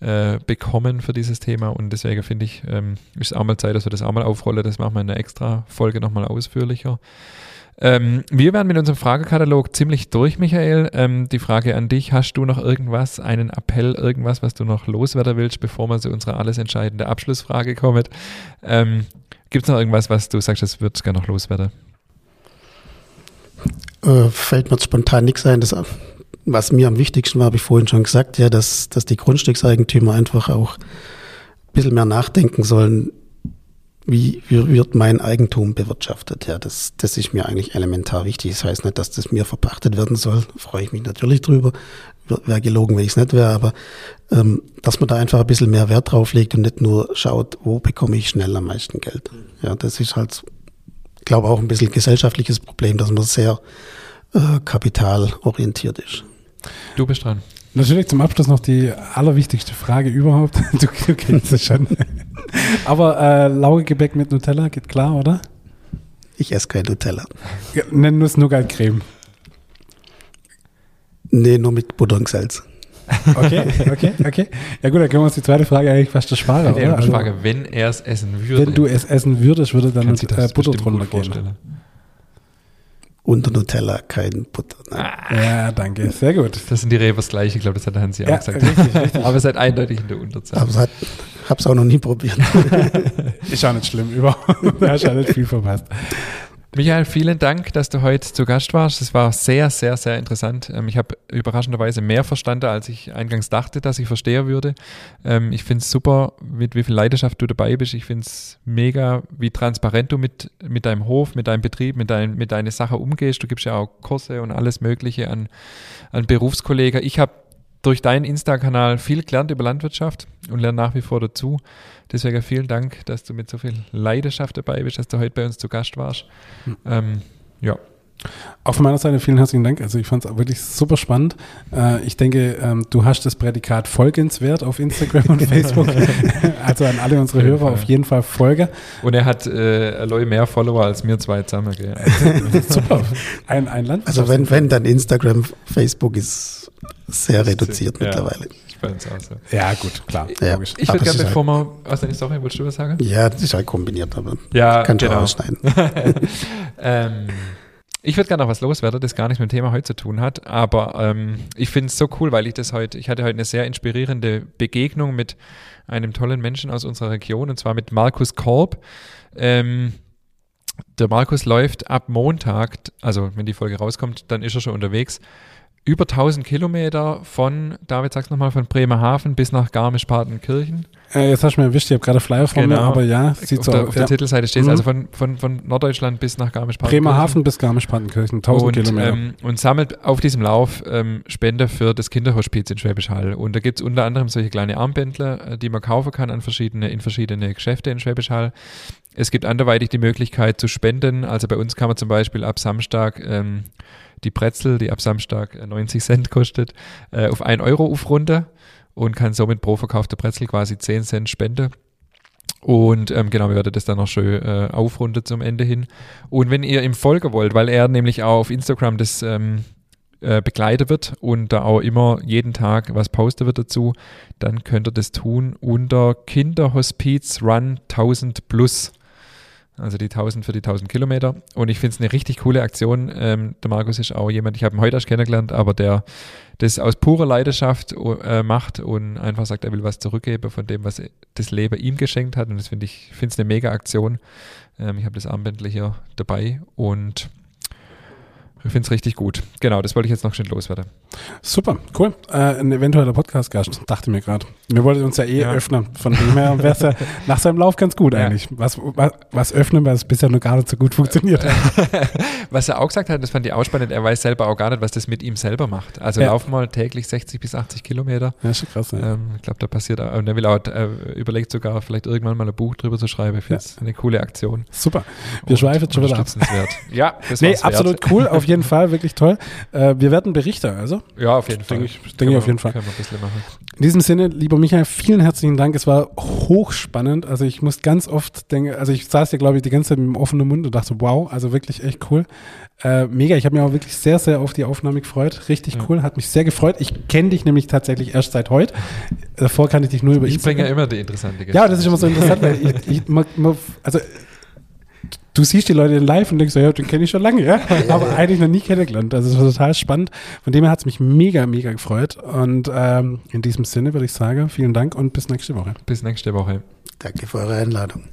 äh, bekommen für dieses Thema und deswegen finde ich, ähm, ist auch mal Zeit, dass wir das auch mal aufrollen. Das machen wir in einer extra Folge nochmal ausführlicher. Ähm, wir werden mit unserem Fragekatalog ziemlich durch, Michael. Ähm, die Frage an dich, hast du noch irgendwas, einen Appell, irgendwas, was du noch loswerden willst, bevor wir zu unserer alles entscheidende Abschlussfrage kommen? Ähm, Gibt es noch irgendwas, was du sagst, das wird gerne noch loswerden? Äh, fällt mir spontan nichts ein. Das, was mir am wichtigsten war, habe ich vorhin schon gesagt, ja, dass, dass die Grundstückseigentümer einfach auch ein bisschen mehr nachdenken sollen, wie, wie wird mein Eigentum bewirtschaftet. Ja, das, das ist mir eigentlich elementar wichtig. Das heißt nicht, dass das mir verpachtet werden soll. Freue ich mich natürlich drüber. Wäre gelogen, wenn ich es nicht wäre, aber ähm, dass man da einfach ein bisschen mehr Wert drauf legt und nicht nur schaut, wo bekomme ich schnell am meisten Geld. Ja, das ist halt glaube auch ein bisschen gesellschaftliches Problem, dass man sehr äh, kapitalorientiert ist. Du bist dran. Natürlich zum Abschluss noch die allerwichtigste Frage überhaupt. Du, du kennst es schon. Aber äh, Laugegebäck mit Nutella geht klar, oder? Ich esse kein Nutella. Ja, nenn nur Nougat-Creme. Nee, nur mit Butter und Salz. Okay, okay, okay. Ja gut, dann können wir uns die zweite Frage eigentlich fast ersparen, oder? Die also, Frage, wenn er es essen würde. Wenn du es essen würdest, würde dann mit äh, Butter drunter gehen. Unter Nutella kein Butter. Ah, ja, danke. Sehr gut. Das sind die Rebers gleich. Ich glaube, das hat Hansi ja, auch gesagt. Richtig, richtig. Aber ihr seid eindeutig in der Unterzahl. Aber es habe es auch noch nie probiert. ist auch nicht schlimm. Überhaupt. Da hast du ja nicht viel verpasst. Michael, vielen Dank, dass du heute zu Gast warst. Es war sehr, sehr, sehr interessant. Ähm, ich habe überraschenderweise mehr verstanden, als ich eingangs dachte, dass ich verstehen würde. Ähm, ich finde es super, mit wie viel Leidenschaft du dabei bist. Ich finde es mega, wie transparent du mit, mit deinem Hof, mit deinem Betrieb, mit, dein, mit deiner Sache umgehst. Du gibst ja auch Kurse und alles Mögliche an, an Berufskollegen. Ich habe durch deinen Insta-Kanal viel gelernt über Landwirtschaft und lerne nach wie vor dazu. Deswegen vielen Dank, dass du mit so viel Leidenschaft dabei bist, dass du heute bei uns zu Gast warst. Hm. Ähm, ja. Von meiner Seite vielen herzlichen Dank. Also ich fand es wirklich super spannend. Äh, ich denke, ähm, du hast das Prädikat folgenswert auf Instagram und Facebook. also an alle unsere Hörer auf jeden Fall Folge. Und er hat äh, mehr Follower als mir zwei zusammen. Gell? super. Ein, ein Land. Also wenn, wenn, dann Instagram, Facebook ist sehr reduziert ja. mittlerweile. Ja, gut, klar. Ja. Ich würde gerne, bevor wir aus der Story, wolltest du was sagen? Ja, das ist halt kombiniert, aber ja, kann genau. ausschneiden. ähm, ich würde gerne noch was loswerden, das gar nichts mit dem Thema heute zu tun hat, aber ähm, ich finde es so cool, weil ich das heute, ich hatte heute eine sehr inspirierende Begegnung mit einem tollen Menschen aus unserer Region und zwar mit Markus Korb. Ähm, der Markus läuft ab Montag, also wenn die Folge rauskommt, dann ist er schon unterwegs über 1000 Kilometer von, David, sag's nochmal, von Bremerhaven bis nach Garmisch-Partenkirchen. Äh, jetzt hast du mir erwischt, ich habe gerade Flyer vor genau. mir, aber ja, sieht auf so der, aus. Auf der Titelseite steht es, mhm. also von, von, von Norddeutschland bis nach Garmisch-Partenkirchen. Bremerhaven bis Garmisch-Partenkirchen, 1000 und, Kilometer. Ähm, und sammelt auf diesem Lauf ähm, Spende für das Kinderhospiz in Schwäbisch Hall. Und da gibt es unter anderem solche kleine Armbändler, äh, die man kaufen kann an verschiedene, in verschiedene Geschäfte in Schwäbisch Hall. Es gibt anderweitig die Möglichkeit zu spenden. Also bei uns kann man zum Beispiel ab Samstag ähm, die Brezel, die ab Samstag 90 äh, Cent kostet, äh, auf 1 Euro aufrunden und kann somit pro verkaufte Brezel quasi 10 Cent spenden. Und ähm, genau, wir werden das dann noch schön äh, aufrunden zum Ende hin. Und wenn ihr ihm folgen wollt, weil er nämlich auch auf Instagram das ähm, äh, begleitet wird und da auch immer jeden Tag was posten wird dazu, dann könnt ihr das tun unter Kinderhospiz Run 1000 Plus also die 1000 für die 1000 Kilometer. Und ich finde es eine richtig coole Aktion. Ähm, der Markus ist auch jemand, ich habe ihn heute erst kennengelernt, aber der das aus purer Leidenschaft äh, macht und einfach sagt, er will was zurückgeben von dem, was das Leben ihm geschenkt hat. Und das finde ich, finde es eine mega Aktion. Ähm, ich habe das Armbändle hier dabei und ich finde es richtig gut. Genau, das wollte ich jetzt noch schnell loswerden. Super, cool. Äh, ein eventueller Podcast-Gast, dachte mir gerade. Wir wollten uns ja eh ja. öffnen. Von dem her wäre es ja nach seinem Lauf ganz gut ja. eigentlich. Was, was, was öffnen, weil es bisher noch gar nicht so gut funktioniert hat. was er auch gesagt hat, das fand ich auch spannend, er weiß selber auch gar nicht, was das mit ihm selber macht. Also ja. lauf mal täglich 60 bis 80 Kilometer. Ja, schon krass. Ja. Ähm, ich glaube, da passiert auch, und er will auch, er überlegt sogar, vielleicht irgendwann mal ein Buch drüber zu schreiben. Ich finde es eine coole Aktion. Super. Wir schweifen schon wieder ab. Ja, das nee, absolut wert. cool, auf jeden Fall, wirklich toll. Äh, wir werden Berichter, also. Ja, auf jeden Fall. Denke ich, auf jeden Fall. In diesem Sinne, lieber Michael, vielen herzlichen Dank. Es war hochspannend. Also ich muss ganz oft denken, also ich saß ja, glaube ich, die ganze Zeit mit dem offenen Mund und dachte, wow, also wirklich echt cool. Äh, mega, ich habe mich auch wirklich sehr, sehr auf die Aufnahme gefreut. Richtig ja. cool, hat mich sehr gefreut. Ich kenne dich nämlich tatsächlich erst seit heute. Davor kann ich dich nur über ich Instagram. Ich bringe ja immer die interessante Geschichte. Ja, das ist immer so interessant, weil ich, ich man, man, also du siehst die Leute live und denkst, ja, den kenne ich schon lange, ja? aber eigentlich noch nie kennengelernt. Also es war total spannend. Von dem her hat es mich mega, mega gefreut. Und ähm, in diesem Sinne würde ich sagen, vielen Dank und bis nächste Woche. Bis nächste Woche. Danke für eure Einladung.